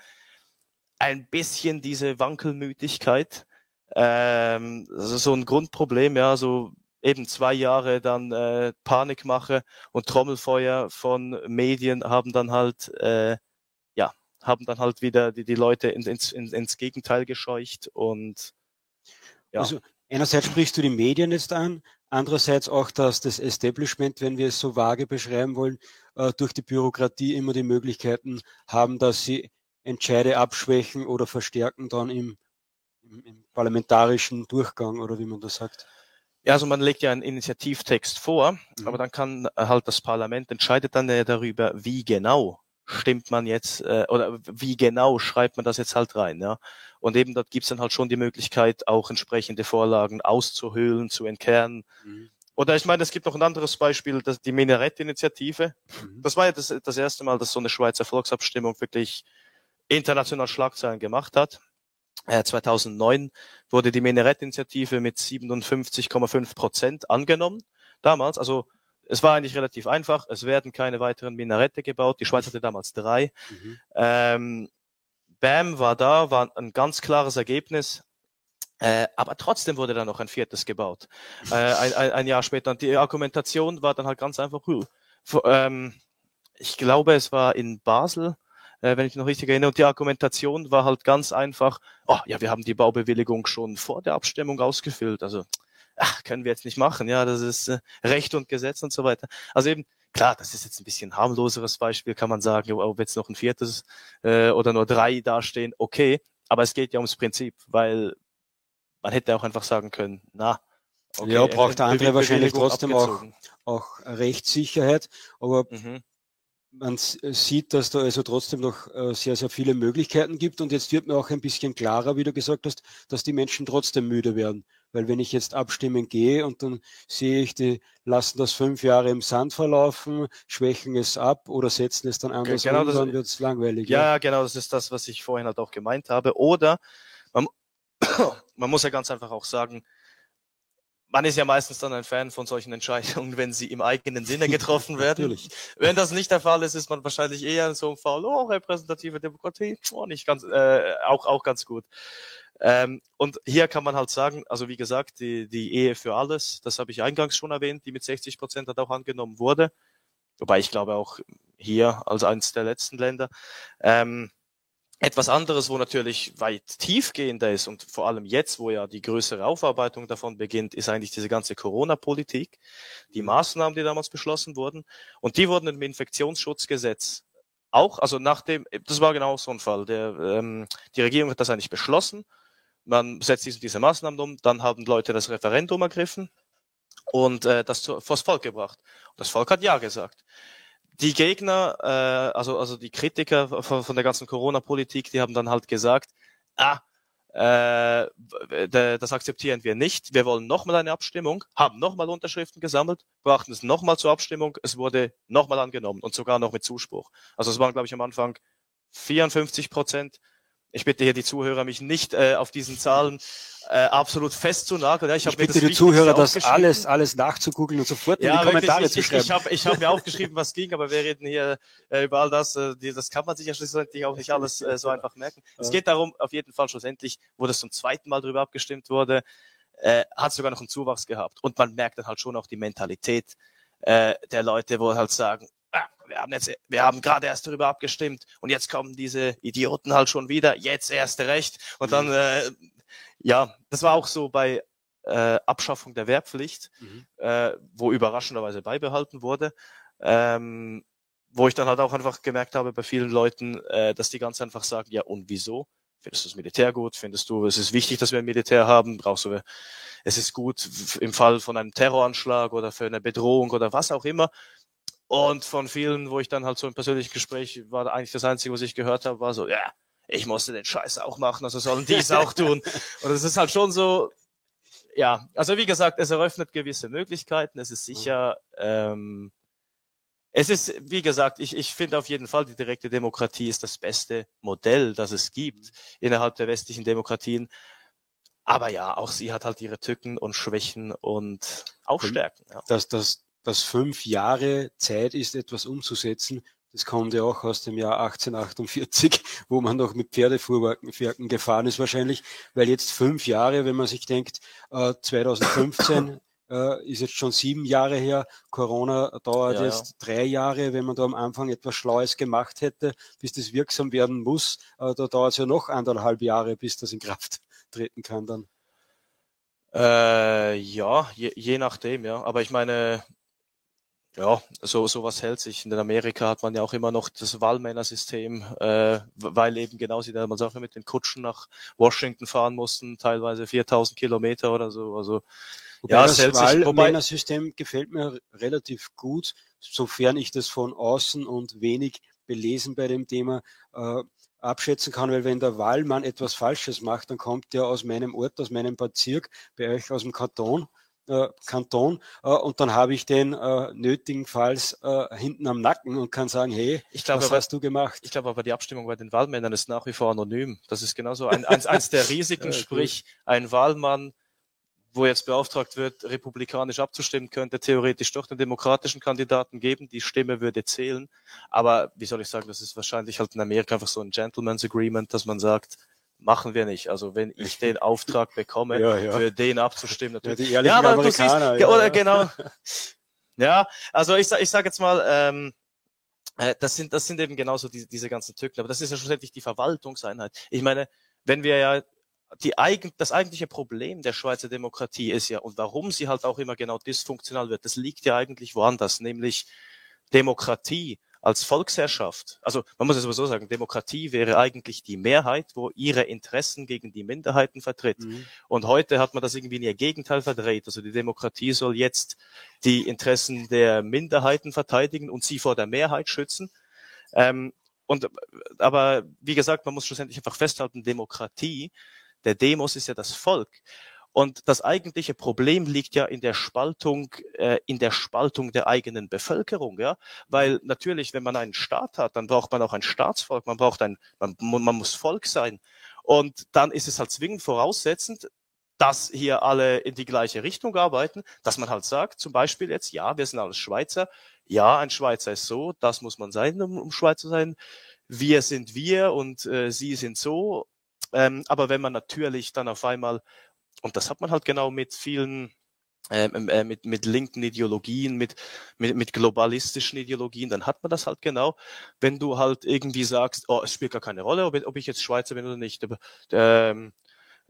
ein bisschen diese Wankelmütigkeit. Ähm, also so ein Grundproblem, ja, so eben zwei Jahre dann äh, Panikmache und Trommelfeuer von Medien haben dann halt äh, ja haben dann halt wieder die, die Leute in, ins, in, ins Gegenteil gescheucht und ja. Also einerseits sprichst du die Medien jetzt an, andererseits auch, dass das Establishment, wenn wir es so vage beschreiben wollen, äh, durch die Bürokratie immer die Möglichkeiten haben, dass sie Entscheide abschwächen oder verstärken dann im, im, im parlamentarischen Durchgang oder wie man das sagt. Ja, also man legt ja einen Initiativtext vor, mhm. aber dann kann halt das Parlament entscheidet dann ja darüber, wie genau stimmt man jetzt äh, oder wie genau schreibt man das jetzt halt rein, ja. Und eben dort gibt's dann halt schon die Möglichkeit, auch entsprechende Vorlagen auszuhöhlen, zu entkernen. Mhm. Oder ich meine, es gibt noch ein anderes Beispiel, das, die Minarett-Initiative. Mhm. Das war ja das, das erste Mal, dass so eine Schweizer Volksabstimmung wirklich international Schlagzeilen gemacht hat. 2009 äh, wurde die Minarett-Initiative mit 57,5 Prozent angenommen. Damals, also es war eigentlich relativ einfach. Es werden keine weiteren Minarette gebaut. Die Schweiz hatte damals drei. Mhm. Ähm, BAM war da, war ein ganz klares Ergebnis. Äh, aber trotzdem wurde dann noch ein viertes gebaut. Äh, ein, ein, ein, Jahr später. Und die Argumentation war dann halt ganz einfach. Ähm, ich glaube, es war in Basel äh, wenn ich mich noch richtig erinnere. Und die Argumentation war halt ganz einfach, oh ja, wir haben die Baubewilligung schon vor der Abstimmung ausgefüllt. Also, ach, können wir jetzt nicht machen. Ja, das ist äh, Recht und Gesetz und so weiter. Also eben, klar, das ist jetzt ein bisschen harmloseres Beispiel, kann man sagen, ob jetzt noch ein viertes äh, oder nur drei dastehen, okay. Aber es geht ja ums Prinzip, weil man hätte auch einfach sagen können, na, Okay, ja, braucht der andere wahrscheinlich trotzdem auch, auch Rechtssicherheit, aber mhm man äh, sieht, dass da also trotzdem noch äh, sehr, sehr viele Möglichkeiten gibt. Und jetzt wird mir auch ein bisschen klarer, wie du gesagt hast, dass die Menschen trotzdem müde werden. Weil wenn ich jetzt abstimmen gehe und dann sehe ich, die lassen das fünf Jahre im Sand verlaufen, schwächen es ab oder setzen es dann anders genau, um, dann wird es langweilig. Ja, ja, genau, das ist das, was ich vorhin halt auch gemeint habe. Oder man, *coughs* man muss ja ganz einfach auch sagen, man ist ja meistens dann ein Fan von solchen Entscheidungen, wenn sie im eigenen Sinne *laughs* getroffen werden. Natürlich. Wenn das nicht der Fall ist, ist man wahrscheinlich eher in so einem Fall, oh, repräsentative Demokratie, oh, nicht ganz, äh, auch, auch ganz gut. Ähm, und hier kann man halt sagen, also wie gesagt, die, die Ehe für alles, das habe ich eingangs schon erwähnt, die mit 60 Prozent hat auch angenommen wurde. Wobei ich glaube auch hier als eines der letzten Länder. Ähm, etwas anderes, wo natürlich weit tiefgehender ist und vor allem jetzt, wo ja die größere Aufarbeitung davon beginnt, ist eigentlich diese ganze Corona-Politik, die mhm. Maßnahmen, die damals beschlossen wurden. Und die wurden im Infektionsschutzgesetz auch, also nach dem, das war genau so ein Fall. Der, ähm, die Regierung hat das eigentlich beschlossen. Man setzt diese, Maßnahmen um, dann haben Leute das Referendum ergriffen und äh, das vors Volk gebracht. Und das Volk hat Ja gesagt die Gegner, äh, also, also die Kritiker von, von der ganzen Corona-Politik, die haben dann halt gesagt, ah, äh, das akzeptieren wir nicht. Wir wollen nochmal eine Abstimmung, haben nochmal Unterschriften gesammelt, brachten es nochmal zur Abstimmung, es wurde nochmal angenommen und sogar noch mit Zuspruch. Also es waren, glaube ich, am Anfang 54 Prozent. Ich bitte hier die Zuhörer, mich nicht äh, auf diesen Zahlen äh, absolut festzunageln. Ja, ich ich bitte die Zuhörer, das alles, alles nachzugoogeln und sofort ja, in die Kommentare ich, zu schreiben. Ich, ich habe ich hab mir aufgeschrieben, was ging, aber wir reden hier äh, über all das. Äh, die, das kann man sich ja schlussendlich auch nicht alles äh, so einfach merken. Es geht darum, auf jeden Fall schlussendlich, wo das zum zweiten Mal darüber abgestimmt wurde, äh, hat sogar noch einen Zuwachs gehabt. Und man merkt dann halt schon auch die Mentalität äh, der Leute, wo halt sagen, wir haben jetzt, wir haben gerade erst darüber abgestimmt und jetzt kommen diese Idioten halt schon wieder, jetzt erst recht. Und dann mhm. äh, ja, das war auch so bei äh, Abschaffung der Wehrpflicht, mhm. äh, wo überraschenderweise beibehalten wurde. Ähm, wo ich dann halt auch einfach gemerkt habe bei vielen Leuten, äh, dass die ganz einfach sagen, ja und wieso? Findest du das Militär gut? Findest du, es ist wichtig, dass wir ein Militär haben? Brauchst du, es ist gut im Fall von einem Terroranschlag oder für eine Bedrohung oder was auch immer. Und von vielen, wo ich dann halt so im persönlichen Gespräch war, eigentlich das Einzige, was ich gehört habe, war so, ja, ich musste den Scheiß auch machen, also sollen die es auch *laughs* tun. Und es ist halt schon so, ja, also wie gesagt, es eröffnet gewisse Möglichkeiten. Es ist sicher, ähm, es ist, wie gesagt, ich, ich finde auf jeden Fall, die direkte Demokratie ist das beste Modell, das es gibt innerhalb der westlichen Demokratien. Aber ja, auch sie hat halt ihre Tücken und Schwächen und auch Stärken. Ja. Dass, dass, dass fünf Jahre Zeit ist, etwas umzusetzen, das kommt ja auch aus dem Jahr 1848, *laughs* wo man noch mit Pferdefuhrwerken gefahren ist wahrscheinlich, weil jetzt fünf Jahre, wenn man sich denkt, 2015 äh, ist jetzt schon sieben Jahre her. Corona dauert ja, jetzt ja. drei Jahre. Wenn man da am Anfang etwas Schlaues gemacht hätte, bis das wirksam werden muss, äh, da dauert es ja noch anderthalb Jahre, bis das in Kraft *laughs* treten kann dann. Äh, ja, je, je nachdem, ja. Aber ich meine, ja, so sowas hält sich. In Amerika hat man ja auch immer noch das Wahlmännersystem, äh, weil eben genau sie damals auch mit den Kutschen nach Washington fahren mussten, teilweise 4000 Kilometer oder so. Also Wobei ja, das Wahlmännersystem gefällt mir relativ gut, sofern ich das von außen und wenig belesen bei dem Thema äh, abschätzen kann, weil wenn der Wahlmann etwas Falsches macht, dann kommt der aus meinem Ort, aus meinem Bezirk, bei euch aus dem Kanton, äh, Kanton äh, und dann habe ich den äh, nötigenfalls äh, hinten am Nacken und kann sagen, hey, glaub, was aber, hast du gemacht? Ich glaube aber, die Abstimmung bei den Wahlmännern ist nach wie vor anonym. Das ist genauso ein, eins, eins der *laughs* Risiken, sprich ein Wahlmann wo jetzt beauftragt wird, republikanisch abzustimmen, könnte theoretisch doch den demokratischen Kandidaten geben. Die Stimme würde zählen. Aber wie soll ich sagen, das ist wahrscheinlich halt in Amerika einfach so ein Gentleman's Agreement, dass man sagt, machen wir nicht. Also wenn ich den Auftrag bekomme, *laughs* ja, ja. für den abzustimmen, natürlich. Ja, ja aber du siehst, ja, oder genau. *laughs* Ja, also ich, ich sage jetzt mal, ähm, äh, das sind, das sind eben genauso diese, diese ganzen Tücken. Aber das ist ja schlussendlich die Verwaltungseinheit. Ich meine, wenn wir ja die eigen, das eigentliche Problem der Schweizer Demokratie ist ja, und warum sie halt auch immer genau dysfunktional wird, das liegt ja eigentlich woanders, nämlich Demokratie als Volksherrschaft. Also man muss es aber so sagen, Demokratie wäre eigentlich die Mehrheit, wo ihre Interessen gegen die Minderheiten vertritt. Mhm. Und heute hat man das irgendwie in ihr Gegenteil verdreht. Also die Demokratie soll jetzt die Interessen der Minderheiten verteidigen und sie vor der Mehrheit schützen. Ähm, und aber wie gesagt, man muss schlussendlich einfach festhalten, Demokratie der Demos ist ja das Volk. Und das eigentliche Problem liegt ja in der Spaltung, äh, in der Spaltung der eigenen Bevölkerung, ja. Weil natürlich, wenn man einen Staat hat, dann braucht man auch ein Staatsvolk, man braucht ein, man, man muss Volk sein. Und dann ist es halt zwingend voraussetzend, dass hier alle in die gleiche Richtung arbeiten, dass man halt sagt, zum Beispiel jetzt, ja, wir sind alles Schweizer, ja, ein Schweizer ist so, das muss man sein, um, um Schweizer zu sein, wir sind wir und äh, sie sind so ähm, aber wenn man natürlich dann auf einmal, und das hat man halt genau mit vielen ähm, äh, mit, mit linken Ideologien, mit, mit, mit globalistischen Ideologien, dann hat man das halt genau, wenn du halt irgendwie sagst, oh, es spielt gar keine Rolle, ob, ob ich jetzt Schweizer bin oder nicht. Ähm,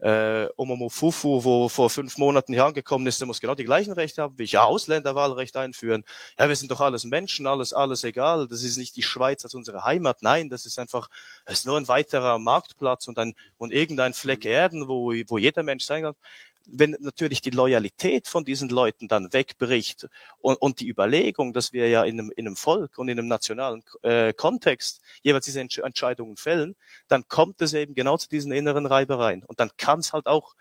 äh, Omomo Fufu, wo vor fünf Monaten hier angekommen ist, der muss genau die gleichen Rechte haben wie ich. Ja, Ausländerwahlrecht einführen. Ja, wir sind doch alles Menschen, alles, alles egal. Das ist nicht die Schweiz als unsere Heimat. Nein, das ist einfach, es ist nur ein weiterer Marktplatz und ein, und irgendein Fleck Erden, wo, wo jeder Mensch sein kann wenn natürlich die Loyalität von diesen Leuten dann wegbricht und, und die Überlegung, dass wir ja in einem, in einem Volk und in einem nationalen äh, Kontext jeweils diese Entsch Entscheidungen fällen, dann kommt es eben genau zu diesen inneren Reibereien. Und dann kann es halt auch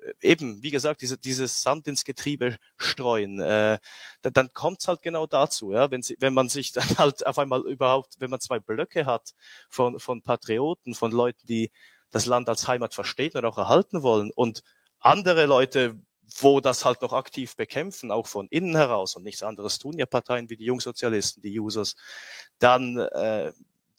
äh, eben, wie gesagt, diese, dieses Sand ins Getriebe streuen, äh, dann, dann kommt es halt genau dazu, ja, wenn, sie, wenn man sich dann *laughs* halt auf einmal überhaupt, wenn man zwei Blöcke hat von, von Patrioten, von Leuten, die das Land als Heimat verstehen und auch erhalten wollen und andere Leute, wo das halt noch aktiv bekämpfen, auch von innen heraus und nichts anderes tun ja Parteien wie die Jungsozialisten, die Users, dann äh,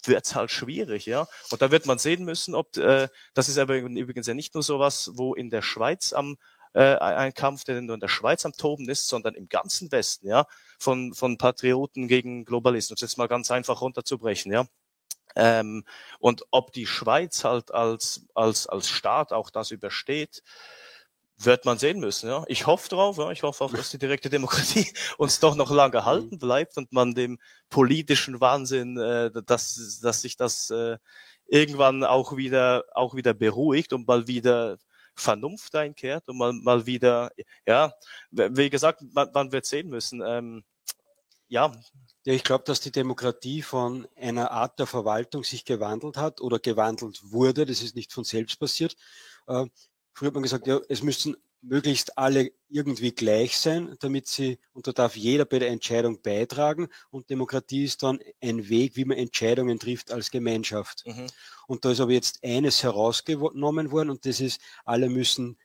wird's halt schwierig, ja. Und da wird man sehen müssen, ob äh, das ist aber übrigens ja nicht nur sowas, wo in der Schweiz am äh, ein Kampf, der nur in der Schweiz am Toben ist, sondern im ganzen Westen, ja, von von Patrioten gegen Globalisten. Um jetzt mal ganz einfach runterzubrechen, ja. Ähm, und ob die Schweiz halt als als als Staat auch das übersteht, wird man sehen müssen. Ja. Ich hoffe drauf, ja. ich hoffe auch, dass die direkte Demokratie *laughs* uns doch noch lange mhm. halten bleibt und man dem politischen Wahnsinn, äh, dass, dass sich das äh, irgendwann auch wieder, auch wieder beruhigt und mal wieder Vernunft einkehrt und mal, mal wieder, ja, wie gesagt, man, man wird sehen müssen. Ähm, ja. Ja, ich glaube, dass die Demokratie von einer Art der Verwaltung sich gewandelt hat oder gewandelt wurde. Das ist nicht von selbst passiert. Äh, früher hat man gesagt, ja, es müssten möglichst alle irgendwie gleich sein, damit sie, und da darf jeder bei der Entscheidung beitragen. Und Demokratie ist dann ein Weg, wie man Entscheidungen trifft als Gemeinschaft. Mhm. Und da ist aber jetzt eines herausgenommen worden und das ist, alle müssen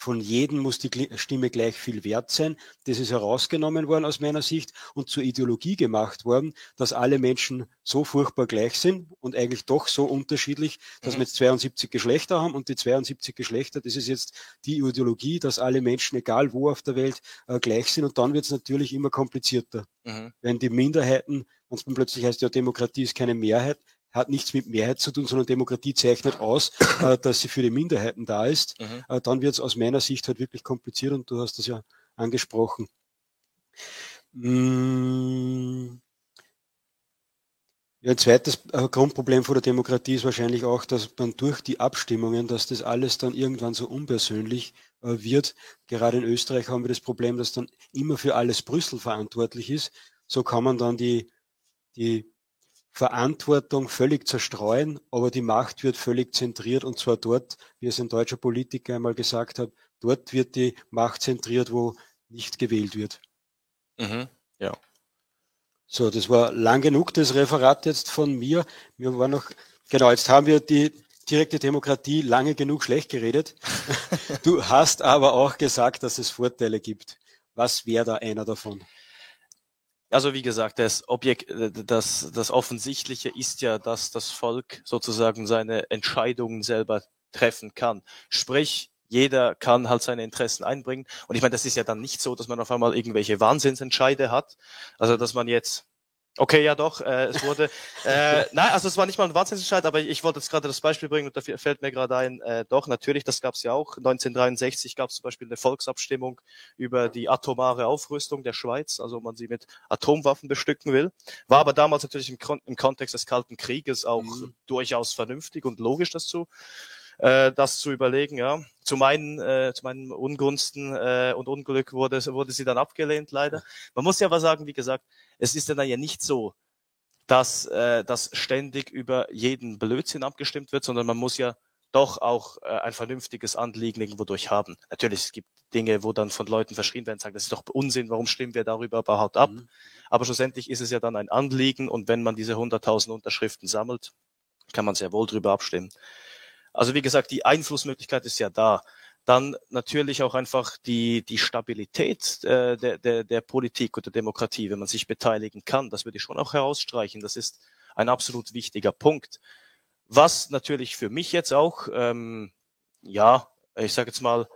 von jedem muss die Stimme gleich viel wert sein. Das ist herausgenommen worden aus meiner Sicht und zur Ideologie gemacht worden, dass alle Menschen so furchtbar gleich sind und eigentlich doch so unterschiedlich, dass mhm. wir jetzt 72 Geschlechter haben und die 72 Geschlechter, das ist jetzt die Ideologie, dass alle Menschen, egal wo auf der Welt, äh, gleich sind und dann wird es natürlich immer komplizierter. Mhm. Wenn die Minderheiten, wenn es plötzlich heißt, ja, Demokratie ist keine Mehrheit, hat nichts mit Mehrheit zu tun, sondern Demokratie zeichnet aus, äh, *coughs* dass sie für die Minderheiten da ist. Mhm. Äh, dann wird es aus meiner Sicht halt wirklich kompliziert und du hast das ja angesprochen. Mmh. Ja, ein zweites äh, Grundproblem vor der Demokratie ist wahrscheinlich auch, dass man durch die Abstimmungen, dass das alles dann irgendwann so unpersönlich äh, wird. Gerade in Österreich haben wir das Problem, dass dann immer für alles Brüssel verantwortlich ist. So kann man dann die, die Verantwortung völlig zerstreuen, aber die Macht wird völlig zentriert und zwar dort, wie es ein deutscher Politiker einmal gesagt hat, dort wird die Macht zentriert, wo nicht gewählt wird. Mhm, ja. So, das war lang genug, das Referat jetzt von mir. Mir war noch, genau, jetzt haben wir die direkte Demokratie lange genug schlecht geredet. *laughs* Du hast aber auch gesagt, dass es Vorteile gibt. Was wäre da einer davon? Also wie gesagt, das Objekt, äh, das, das Offensichtliche ist ja, dass das Volk sozusagen seine Entscheidungen selber treffen kann. Sprich, jeder kann halt seine Interessen einbringen. Und ich meine, das ist ja dann nicht so, dass man auf einmal irgendwelche Wahnsinnsentscheide hat. Also dass man jetzt Okay, ja doch, äh, es wurde, äh, nein, also es war nicht mal ein Wahnsinnsentscheid, aber ich wollte jetzt gerade das Beispiel bringen und da fällt mir gerade ein, äh, doch, natürlich, das gab es ja auch. 1963 gab es zum Beispiel eine Volksabstimmung über die atomare Aufrüstung der Schweiz, also ob man sie mit Atomwaffen bestücken will. War aber damals natürlich im, Kon im Kontext des Kalten Krieges auch mhm. durchaus vernünftig und logisch, das zu äh, das zu überlegen. Ja, zu meinen, äh, zu meinen Ungunsten äh, und Unglück wurde wurde sie dann abgelehnt, leider. Man muss ja aber sagen, wie gesagt, es ist dann ja nicht so, dass äh, das ständig über jeden Blödsinn abgestimmt wird, sondern man muss ja doch auch äh, ein vernünftiges Anliegen irgendwo durch haben. Natürlich, es gibt Dinge, wo dann von Leuten verschrien werden, sagen, das ist doch Unsinn, warum stimmen wir darüber überhaupt ab? Mhm. Aber schlussendlich ist es ja dann ein Anliegen und wenn man diese 100.000 Unterschriften sammelt, kann man sehr wohl darüber abstimmen. Also wie gesagt, die Einflussmöglichkeit ist ja da. Dann natürlich auch einfach die, die Stabilität äh, der, der, der Politik oder Demokratie, wenn man sich beteiligen kann. Das würde ich schon auch herausstreichen. Das ist ein absolut wichtiger Punkt. Was natürlich für mich jetzt auch, ähm, ja, ich sage jetzt mal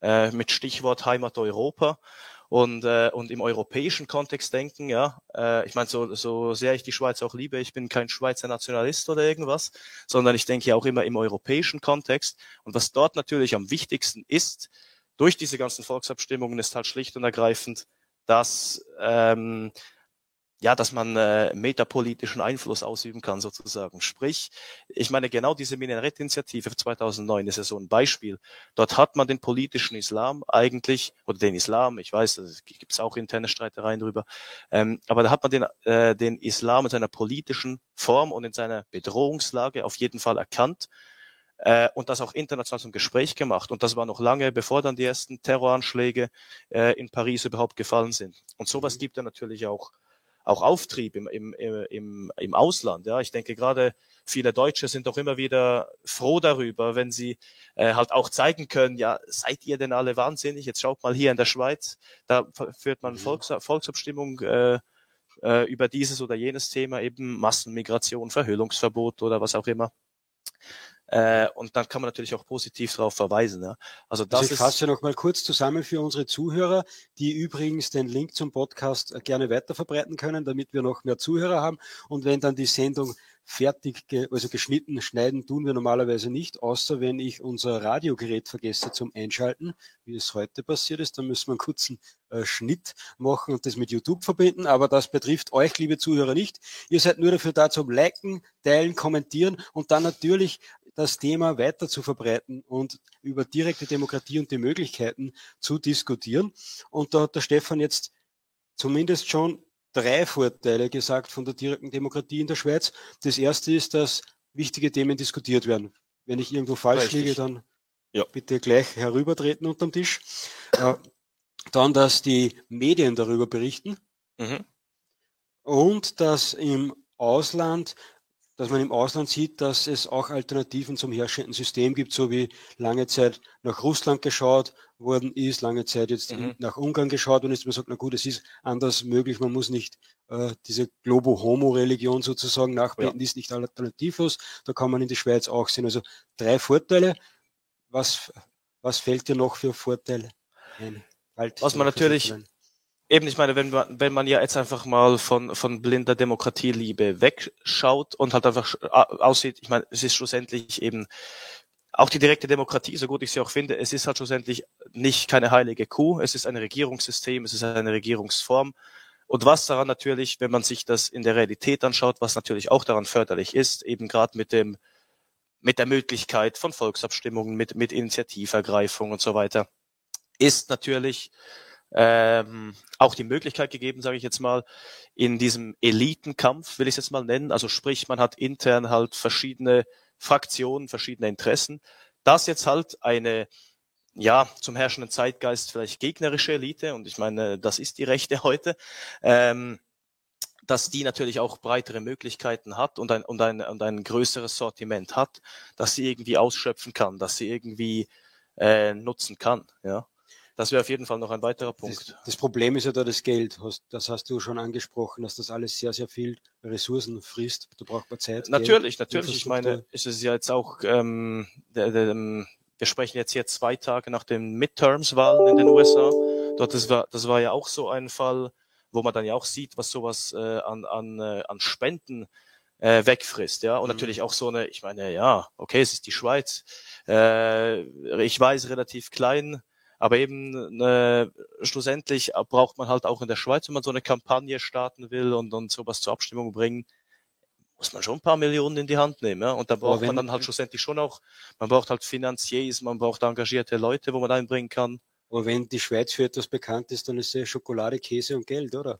äh, mit Stichwort Heimat Europa, und, äh, und im europäischen Kontext denken, ja, äh, ich meine, so, so sehr ich die Schweiz auch liebe, ich bin kein Schweizer Nationalist oder irgendwas, sondern ich denke ja auch immer im europäischen Kontext. Und was dort natürlich am wichtigsten ist, durch diese ganzen Volksabstimmungen ist halt schlicht und ergreifend, dass ähm, ja, dass man äh, metapolitischen Einfluss ausüben kann sozusagen. Sprich, ich meine, genau diese Minarett-Initiative 2009 ist ja so ein Beispiel. Dort hat man den politischen Islam eigentlich, oder den Islam, ich weiß, da gibt es auch interne Streitereien drüber, ähm, aber da hat man den, äh, den Islam in seiner politischen Form und in seiner Bedrohungslage auf jeden Fall erkannt äh, und das auch international zum Gespräch gemacht. Und das war noch lange, bevor dann die ersten Terroranschläge äh, in Paris überhaupt gefallen sind. Und sowas mhm. gibt ja natürlich auch auch Auftrieb im, im, im, im Ausland. Ja, ich denke gerade viele Deutsche sind doch immer wieder froh darüber, wenn sie äh, halt auch zeigen können, ja, seid ihr denn alle wahnsinnig? Jetzt schaut mal hier in der Schweiz, da führt man mhm. Volks, Volksabstimmung äh, äh, über dieses oder jenes Thema, eben Massenmigration, Verhüllungsverbot oder was auch immer. Äh, und dann kann man natürlich auch positiv darauf verweisen. Ja. Also das also ich fasse noch mal kurz zusammen für unsere Zuhörer, die übrigens den Link zum Podcast gerne weiterverbreiten können, damit wir noch mehr Zuhörer haben. Und wenn dann die Sendung fertig, also geschnitten, schneiden tun wir normalerweise nicht, außer wenn ich unser Radiogerät vergesse zum Einschalten, wie es heute passiert ist. Dann müssen wir einen kurzen äh, Schnitt machen und das mit YouTube verbinden. Aber das betrifft euch, liebe Zuhörer, nicht. Ihr seid nur dafür da zum Liken, Teilen, Kommentieren und dann natürlich das Thema weiter zu verbreiten und über direkte Demokratie und die Möglichkeiten zu diskutieren. Und da hat der Stefan jetzt zumindest schon drei Vorteile gesagt von der direkten Demokratie in der Schweiz. Das erste ist, dass wichtige Themen diskutiert werden. Wenn ich irgendwo falsch Richtig. liege, dann ja. bitte gleich herübertreten unterm Tisch. Äh, dann, dass die Medien darüber berichten. Mhm. Und dass im Ausland dass man im Ausland sieht, dass es auch Alternativen zum herrschenden System gibt, so wie lange Zeit nach Russland geschaut worden ist, lange Zeit jetzt mhm. nach Ungarn geschaut worden ist. Man sagt, na gut, es ist anders möglich, man muss nicht äh, diese Globo-Homo-Religion sozusagen nachbeten, ja. die ist nicht alternativlos. Da kann man in die Schweiz auch sehen. Also drei Vorteile. Was, was fällt dir noch für Vorteile ein? Was man natürlich, eben, ich meine, wenn man, wenn man ja jetzt einfach mal von, von blinder Demokratieliebe wegschaut und halt einfach aussieht, ich meine, es ist schlussendlich eben auch die direkte Demokratie, so gut ich sie auch finde, es ist halt schlussendlich nicht keine heilige Kuh, es ist ein Regierungssystem, es ist eine Regierungsform. Und was daran natürlich, wenn man sich das in der Realität anschaut, was natürlich auch daran förderlich ist, eben gerade mit dem, mit der Möglichkeit von Volksabstimmungen, mit, mit Initiativergreifung und so weiter, ist natürlich, ähm, auch die Möglichkeit gegeben, sage ich jetzt mal, in diesem Elitenkampf, will ich es jetzt mal nennen. Also sprich, man hat intern halt verschiedene Fraktionen, verschiedene Interessen. Das jetzt halt eine, ja, zum herrschenden Zeitgeist vielleicht gegnerische Elite, und ich meine, das ist die Rechte *laughs* heute, ähm, dass die natürlich auch breitere Möglichkeiten hat und ein, und, ein, und ein größeres Sortiment hat, dass sie irgendwie ausschöpfen kann, dass sie irgendwie äh, nutzen kann. Ja. Das wäre auf jeden Fall noch ein weiterer Punkt. Das, das, Problem ist ja da das Geld. Das hast du schon angesprochen, dass das alles sehr, sehr viel Ressourcen frisst. Da braucht man Zeit. Natürlich, Geld, natürlich. Ich meine, ist es ja jetzt auch, ähm, der, der, ähm, wir sprechen jetzt hier zwei Tage nach den Midterms-Wahlen in den USA. Dort das war, das war ja auch so ein Fall, wo man dann ja auch sieht, was sowas äh, an, an, äh, an Spenden äh, wegfrisst, ja. Und mhm. natürlich auch so eine, ich meine, ja, okay, es ist die Schweiz. Äh, ich weiß, relativ klein, aber eben äh, schlussendlich braucht man halt auch in der Schweiz, wenn man so eine Kampagne starten will und, und sowas zur Abstimmung bringen, muss man schon ein paar Millionen in die Hand nehmen. Ja? Und da braucht man dann halt schlussendlich schon auch, man braucht halt Finanziers, man braucht engagierte Leute, wo man einbringen kann. Aber wenn die Schweiz für etwas bekannt ist, dann ist es Schokolade, Käse und Geld, oder?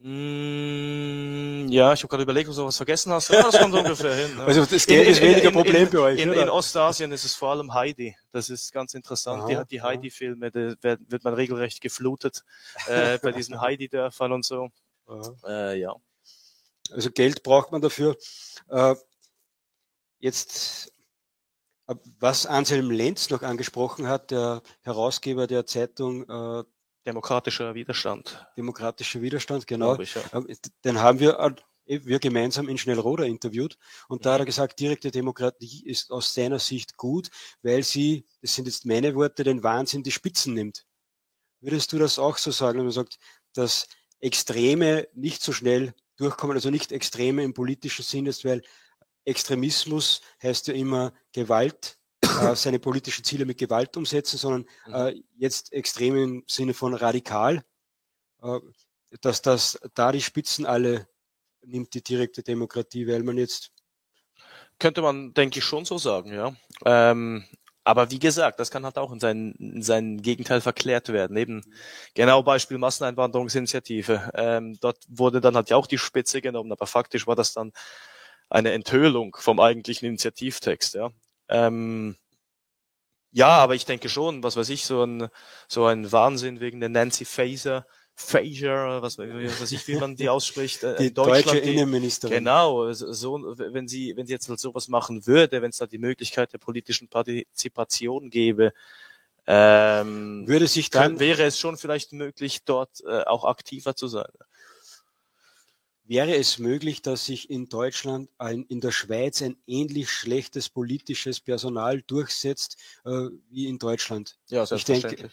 Mm, ja, ich habe gerade überlegt, ob du was vergessen hast. Ja, das kommt ungefähr hin. Ne? Also das Geld ist weniger Problem in, bei euch. In, in, Ostasien ist es vor allem Heidi. Das ist ganz interessant. Aha, die, die Heidi-Filme, da wird, wird man regelrecht geflutet äh, *laughs* bei diesen Heidi-Dörfern und so. Äh, ja. Also Geld braucht man dafür. Äh, jetzt, äh, was Anselm Lenz noch angesprochen hat, der Herausgeber der Zeitung äh, Demokratischer Widerstand. Demokratischer Widerstand, genau. Ich, ja. Ähm, den haben wir, äh, wir gemeinsam in Schnellroder interviewt und da hat er gesagt, direkte Demokratie ist aus seiner Sicht gut, weil sie, das sind jetzt meine Worte, den Wahnsinn die Spitzen nimmt. Würdest du das auch so sagen, wenn man sagt, dass Extreme nicht so schnell durchkommen, also nicht Extreme im politischen Sinn ist, weil Extremismus heißt ja immer Gewalt, äh, seine politischen Ziele mit Gewalt umsetzen, sondern mhm. äh, jetzt extrem im Sinne von radikal, äh, dass das da die Spitzen alle nimmt, die direkte Demokratie, weil man jetzt könnte man, denke ich, schon so sagen, ja. Ähm, aber wie gesagt, das kann halt auch in sein, in sein Gegenteil verklärt werden. Eben genau Beispiel Masseneinwanderungsinitiative. Ähm, dort wurde dann halt ja auch die Spitze genommen, aber faktisch war das dann eine Enthüllung vom eigentlichen Initiativtext. Ja. Ähm, ja, aber ich denke schon, was weiß ich, so ein, so ein Wahnsinn wegen der Nancy Faeser, Fraser, was, *laughs* was weiß ich, wie man die ausspricht. Äh, die deutsche die, Innenministerin. Genau, so, wenn sie, wenn sie jetzt halt sowas machen würde, wenn es da die Möglichkeit der politischen Partizipation gäbe, ähm, würde sich dann, wäre es schon vielleicht möglich, dort äh, auch aktiver zu sein. Wäre es möglich, dass sich in Deutschland, ein, in der Schweiz ein ähnlich schlechtes politisches Personal durchsetzt äh, wie in Deutschland? Ja, ich denke,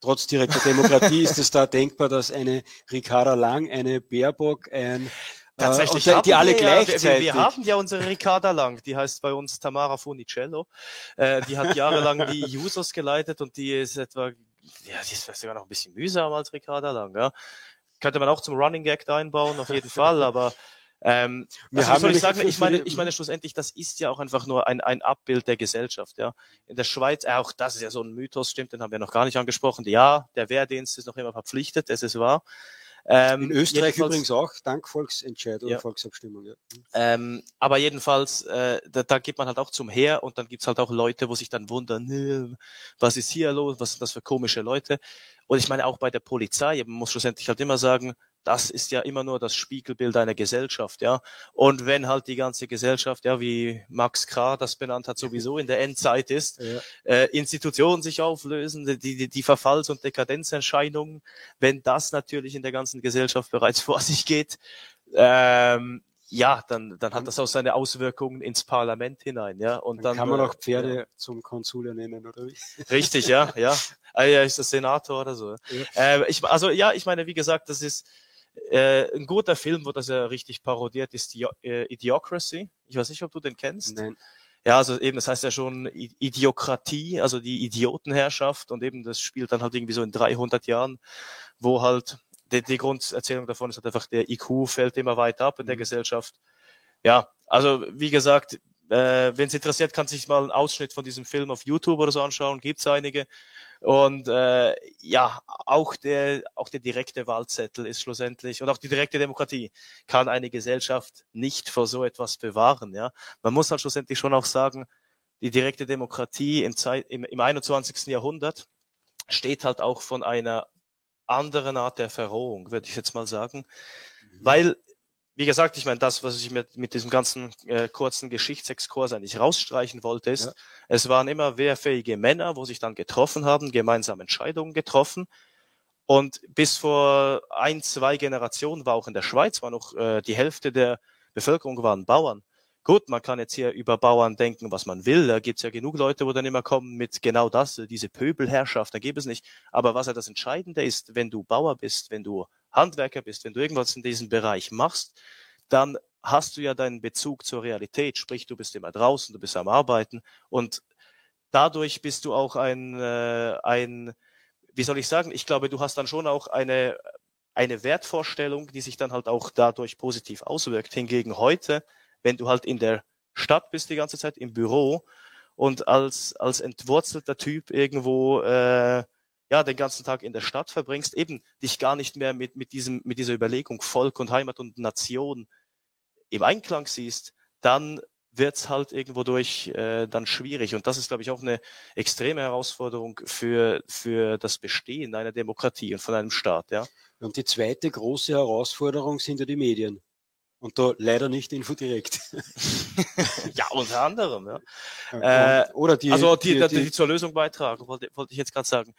trotz direkter Demokratie ist es da denkbar, dass eine Ricarda Lang, eine Baerbock, ein Tatsächlich, äh, die, die alle gleichzeitig. Ja, wir, wir, haben ja unsere Ricarda Lang, die heißt bei uns Tamara Funicello. Äh, die hat jahrelang die Users geleitet und die ist etwa, ja, die ist sogar noch ein bisschen mühsamer als Ricarda Lang. Ja. Könnte man auch zum Running Gag einbauen, auf jeden Fall, *laughs* aber ähm, wir haben soll ich sagen, ich meine, ich meine *laughs* schlussendlich, das ist ja auch einfach nur ein, ein Abbild der Gesellschaft, ja. In der Schweiz, auch das ist ja so ein Mythos, stimmt, den haben wir noch gar nicht angesprochen. Ja, der Wehrdienst ist noch immer verpflichtet, das ist wahr. Ähm, in Österreich übrigens auch, dank Volksentscheid oder ja. Volksabstimmung. Ja. Ähm, aber jedenfalls, äh, da, da geht man halt auch zum Heer und dann gibt's halt auch Leute, wo sich dann wundern, was ist hier los, was sind das für komische Leute. Und ich meine auch bei der Polizei, man muss schlussendlich halt immer sagen, das ist ja immer nur das Spiegelbild einer Gesellschaft, ja. Und wenn halt die ganze Gesellschaft, ja, wie Max Krah das benannt hat, sowieso in der Endzeit ist, *laughs* ja. äh, Institutionen sich auflösen, die, die, die Verfalls- und Dekadenzerscheinungen, wenn das natürlich in der ganzen Gesellschaft bereits *laughs* vor sich geht, ähm, ja, dann, dann hat das auch seine Auswirkungen ins Parlament hinein, ja. Und dann, dann kann man auch Pferde ja. zum Konsul nennen, oder wie? *laughs* Richtig, ja, ja. Ah, ja, ist das Senator oder so. Ja. Äh, ich, also ja, ich meine, wie gesagt, das ist äh, ein guter Film, wo das ja richtig parodiert, ist die, äh, Idiocracy. Ich weiß nicht, ob du den kennst. Nein. Ja, also eben, das heißt ja schon Idiokratie, also die Idiotenherrschaft und eben das spielt dann halt irgendwie so in 300 Jahren, wo halt die, die Grunderzählung davon ist halt einfach, der IQ fällt immer weiter ab in der mhm. Gesellschaft. Ja, also wie gesagt, äh, wenn es interessiert, kann sich mal einen Ausschnitt von diesem Film auf YouTube oder so anschauen, gibt's einige. Und äh, ja, auch der, auch der direkte Wahlzettel ist schlussendlich und auch die direkte Demokratie kann eine Gesellschaft nicht vor so etwas bewahren. Ja, man muss halt schlussendlich schon auch sagen, die direkte Demokratie im, Zeit, im, im 21. Jahrhundert steht halt auch von einer anderen Art der Verrohung, würde ich jetzt mal sagen, mhm. weil wie gesagt, ich meine, das, was ich mit, mit diesem ganzen äh, kurzen Geschichtsexkurs eigentlich rausstreichen wollte, ist, ja. es waren immer wehrfähige Männer, wo sich dann getroffen haben, gemeinsam Entscheidungen getroffen. Und bis vor ein, zwei Generationen war auch in der Schweiz war noch äh, die Hälfte der Bevölkerung waren Bauern. Gut, man kann jetzt hier über Bauern denken, was man will. Da gibt's ja genug Leute, wo dann immer kommen mit genau das, diese Pöbelherrschaft, da gibt es nicht. Aber was ja das Entscheidende ist, wenn du Bauer bist, wenn du Handwerker bist, wenn du irgendwas in diesem Bereich machst, dann hast du ja deinen Bezug zur Realität, sprich du bist immer draußen, du bist am Arbeiten und dadurch bist du auch ein, äh, ein, wie soll ich sagen, ich glaube, du hast dann schon auch eine, eine Wertvorstellung, die sich dann halt auch dadurch positiv auswirkt. Hingegen heute, wenn du halt in der Stadt bist die ganze Zeit, im Büro und als, als entwurzelter Typ irgendwo äh, ja, den ganzen Tag in der Stadt verbringst, eben dich gar nicht mehr mit, mit, diesem, mit dieser Überlegung Volk und Heimat und Nation im Einklang siehst, dann wird's halt irgendwo durch äh, dann schwierig. Und das ist, glaube ich, auch eine extreme Herausforderung für, für das Bestehen einer Demokratie und von einem Staat. Ja. Und die zweite große Herausforderung sind ja die Medien. Und da leider nicht Infodirekt. *laughs* ja, unter anderem. Ja. Äh, oder die, also die, die, die, die, zur Lösung beitragen, wollte, wollte ich jetzt gerade sagen.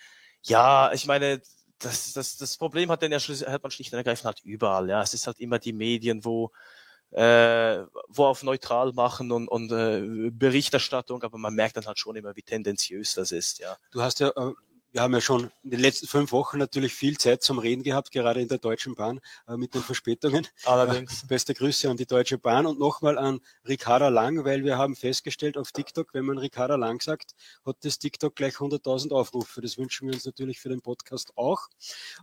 Ja, ich meine, das, das, das Problem hat, denn ja, hat man schlicht und ergreifend halt überall. Ja, es ist halt immer die Medien, wo äh, wo auf neutral machen und, und äh, Berichterstattung, aber man merkt dann halt schon immer, wie tendenziös das ist. Ja. Du hast ja äh, wir haben ja schon in den letzten fünf Wochen natürlich viel Zeit zum Reden gehabt, gerade in der Deutschen Bahn äh, mit den Verspätungen. Allerdings. Äh, beste Grüße an die Deutsche Bahn und nochmal an Ricarda Lang, weil wir haben festgestellt auf TikTok, wenn man Ricarda Lang sagt, hat das TikTok gleich 100.000 Aufrufe. Das wünschen wir uns natürlich für den Podcast auch.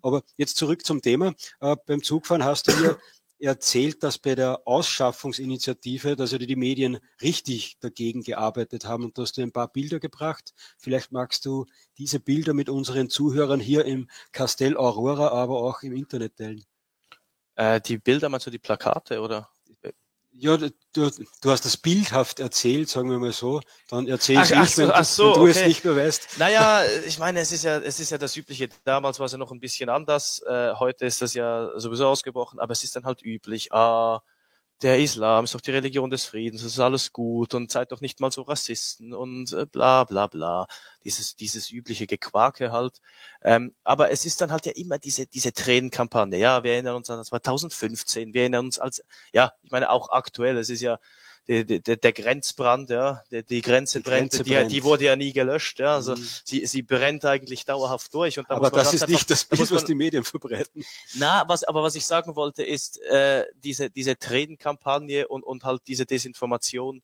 Aber jetzt zurück zum Thema. Äh, beim Zugfahren hast du hier erzählt, dass bei der Ausschaffungsinitiative, dass ja die Medien richtig dagegen gearbeitet haben und dass du ein paar Bilder gebracht. Vielleicht magst du diese Bilder mit unseren Zuhörern hier im Castell Aurora, aber auch im Internet teilen. Äh, die Bilder meinst du die Plakate oder? Ja, du, du hast das bildhaft erzählt, sagen wir mal so. Dann erzähl ach, ich, wenn, ach so, wenn du okay. es nicht mehr weißt. Naja, ich meine, es ist ja, es ist ja das Übliche. Damals war es ja noch ein bisschen anders. Äh, heute ist das ja sowieso ausgebrochen, aber es ist dann halt üblich. Ah, der Islam ist doch die Religion des Friedens, es ist alles gut und seid doch nicht mal so Rassisten und äh, bla bla bla. Dieses, dieses übliche Gequake halt. Ähm, aber es ist dann halt ja immer diese, diese Tränenkampagne. Ja, wir erinnern uns an 2015, wir erinnern uns als, ja, ich meine auch aktuell, es ist ja der, der, der Grenzbrand, ja, die, die Grenze die brennt, Grenze die, brennt. die wurde ja nie gelöscht, ja, also mhm. sie, sie brennt eigentlich dauerhaft durch. Und da aber das ist nicht das Bild, was die Medien verbreiten. Na, was, aber was ich sagen wollte, ist äh, diese diese Tränenkampagne und und halt diese Desinformation,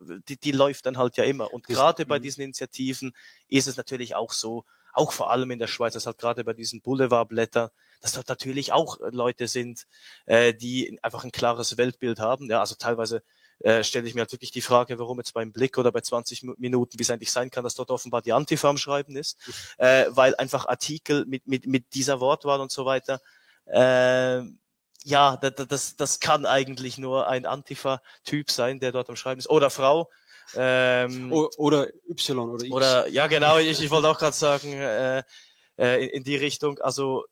die, die läuft dann halt ja immer. Und gerade bei mhm. diesen Initiativen ist es natürlich auch so, auch vor allem in der Schweiz, das halt gerade bei diesen Boulevardblättern, dass dort natürlich auch Leute sind, äh, die einfach ein klares Weltbild haben. Ja, also teilweise äh, stelle ich mir halt wirklich die Frage, warum jetzt beim Blick oder bei 20 Minuten, wie es eigentlich sein kann, dass dort offenbar die Antifa am Schreiben ist, äh, weil einfach Artikel mit, mit, mit dieser Wortwahl und so weiter, äh, ja, das, das, das kann eigentlich nur ein Antifa-Typ sein, der dort am Schreiben ist, oder Frau. Ähm, oder Y oder X. Oder, ja, genau, ich, ich wollte auch gerade sagen, äh, äh, in, in die Richtung, also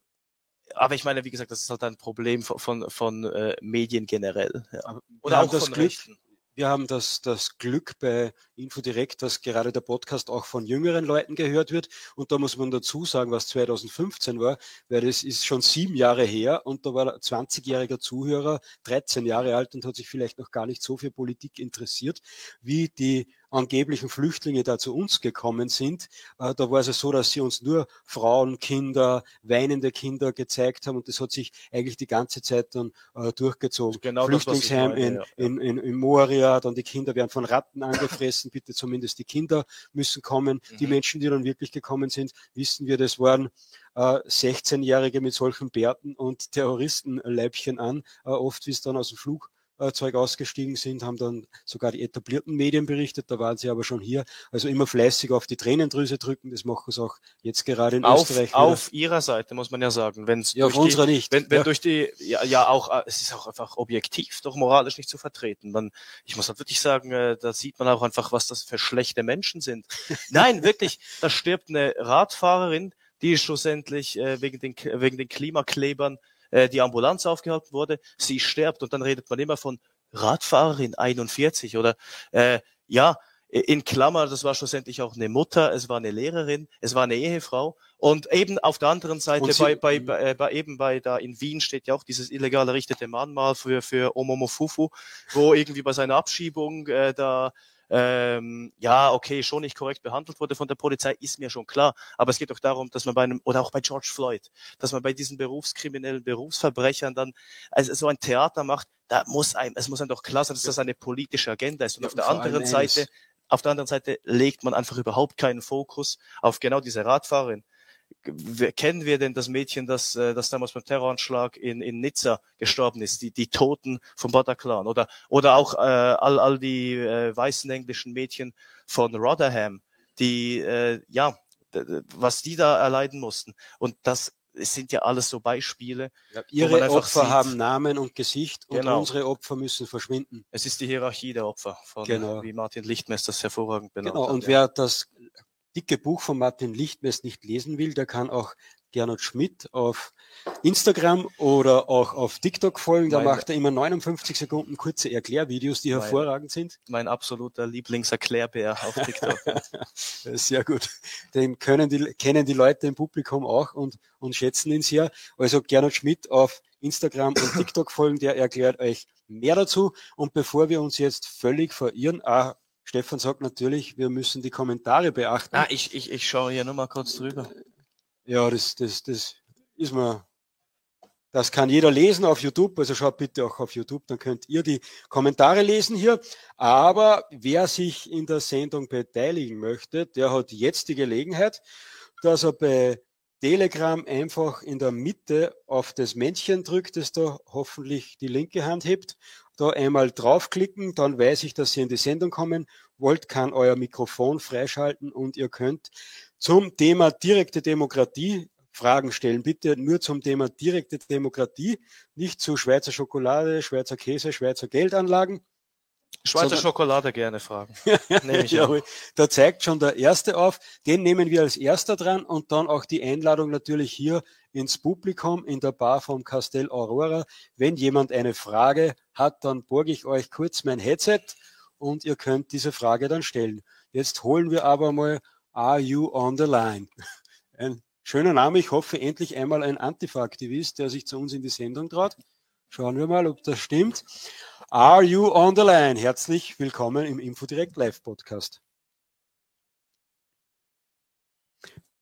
aber ich meine, wie gesagt, das ist halt ein Problem von, von, von äh, Medien generell. Ja. Oder auch das von Glück, Rechten. Wir haben das, das Glück bei Infodirect, dass gerade der Podcast auch von jüngeren Leuten gehört wird. Und da muss man dazu sagen, was 2015 war, weil das ist schon sieben Jahre her und da war ein 20-jähriger Zuhörer, 13 Jahre alt und hat sich vielleicht noch gar nicht so für Politik interessiert, wie die angeblichen Flüchtlinge da zu uns gekommen sind. Äh, da war es so, dass sie uns nur Frauen, Kinder, weinende Kinder gezeigt haben und das hat sich eigentlich die ganze Zeit dann äh, durchgezogen. Genau Flüchtlingsheim meine, in, ja. in, in, in Moria, dann die Kinder werden von Ratten angefressen, bitte zumindest die Kinder müssen kommen. Mhm. Die Menschen, die dann wirklich gekommen sind, wissen wir, das waren äh, 16-Jährige mit solchen Bärten und Terroristenleibchen an, äh, oft wie es dann aus dem Flug äh, Zeug ausgestiegen sind, haben dann sogar die etablierten Medien berichtet, da waren sie aber schon hier. Also immer fleißig auf die Tränendrüse drücken, das machen sie auch jetzt gerade in auf, Österreich. Wieder. Auf ihrer Seite muss man ja sagen, wenn ja, auf unserer nicht. Wenn, wenn ja. durch die, ja, ja auch, äh, es ist auch einfach objektiv, doch moralisch nicht zu vertreten. Dann, ich muss halt wirklich sagen, äh, da sieht man auch einfach, was das für schlechte Menschen sind. *laughs* Nein, wirklich, da stirbt eine Radfahrerin, die schlussendlich äh, wegen den wegen den Klimaklebern äh, die Ambulanz aufgehalten wurde, sie stirbt und dann redet man immer von Radfahrerin 41 oder äh, ja, in Klammer, das war schlussendlich auch eine Mutter, es war eine Lehrerin, es war eine Ehefrau und eben auf der anderen Seite sie, bei, bei, bei, äh, bei eben bei da in Wien steht ja auch dieses illegal errichtete Mahnmal für für Omomofufu, wo irgendwie bei seiner Abschiebung äh, da ähm, ja, okay, schon nicht korrekt behandelt wurde von der Polizei, ist mir schon klar. Aber es geht doch darum, dass man bei einem, oder auch bei George Floyd, dass man bei diesen berufskriminellen Berufsverbrechern dann also so ein Theater macht, da muss einem, es muss einem doch klar sein, dass das eine politische Agenda ist. Und ja, auf der anderen Seite, auf der anderen Seite legt man einfach überhaupt keinen Fokus auf genau diese Radfahrerin kennen wir denn das Mädchen, das, äh, das damals beim Terroranschlag in, in Nizza gestorben ist, die, die Toten vom Bataclan oder, oder auch äh, all, all die äh, weißen englischen Mädchen von Rotherham, die, äh, ja, was die da erleiden mussten. Und das es sind ja alles so Beispiele. Ja, ihre Opfer sieht, haben Namen und Gesicht und genau. unsere Opfer müssen verschwinden. Es ist die Hierarchie der Opfer, von, genau. wie Martin Lichtmeister das hervorragend benannt Genau, und hat, wer ja. das dicke Buch von Martin Licht, wer es nicht lesen will, der kann auch Gernot Schmidt auf Instagram oder auch auf TikTok folgen. Da mein, macht er immer 59 Sekunden kurze Erklärvideos, die mein, hervorragend sind. Mein absoluter Lieblingserklärbär auf TikTok. *laughs* sehr gut. Den können die, kennen die Leute im Publikum auch und, und schätzen ihn sehr. Also Gernot Schmidt auf Instagram und *laughs* TikTok folgen, der erklärt euch mehr dazu. Und bevor wir uns jetzt völlig verirren, ah, Stefan sagt natürlich, wir müssen die Kommentare beachten. Ah, ich, ich, ich schaue hier nur mal kurz drüber. Ja, das, das, das ist mir, das kann jeder lesen auf YouTube, also schaut bitte auch auf YouTube, dann könnt ihr die Kommentare lesen hier. Aber wer sich in der Sendung beteiligen möchte, der hat jetzt die Gelegenheit, dass er bei Telegram einfach in der Mitte auf das Männchen drückt, das da hoffentlich die linke Hand hebt da einmal draufklicken, dann weiß ich, dass ihr in die Sendung kommen wollt, kann euer Mikrofon freischalten und ihr könnt zum Thema direkte Demokratie Fragen stellen. Bitte nur zum Thema direkte Demokratie, nicht zu Schweizer Schokolade, Schweizer Käse, Schweizer Geldanlagen. Schweizer Schokolade gerne fragen. *laughs* ja, da zeigt schon der erste auf. Den nehmen wir als erster dran und dann auch die Einladung natürlich hier ins Publikum in der Bar vom Castell Aurora. Wenn jemand eine Frage hat, dann borge ich euch kurz mein Headset und ihr könnt diese Frage dann stellen. Jetzt holen wir aber mal Are You on the Line? *laughs* Ein schöner Name. Ich hoffe endlich einmal ein Antifa-Aktivist, der sich zu uns in die Sendung traut. Schauen wir mal, ob das stimmt. Are You on the Line? Herzlich willkommen im Infodirect Live Podcast.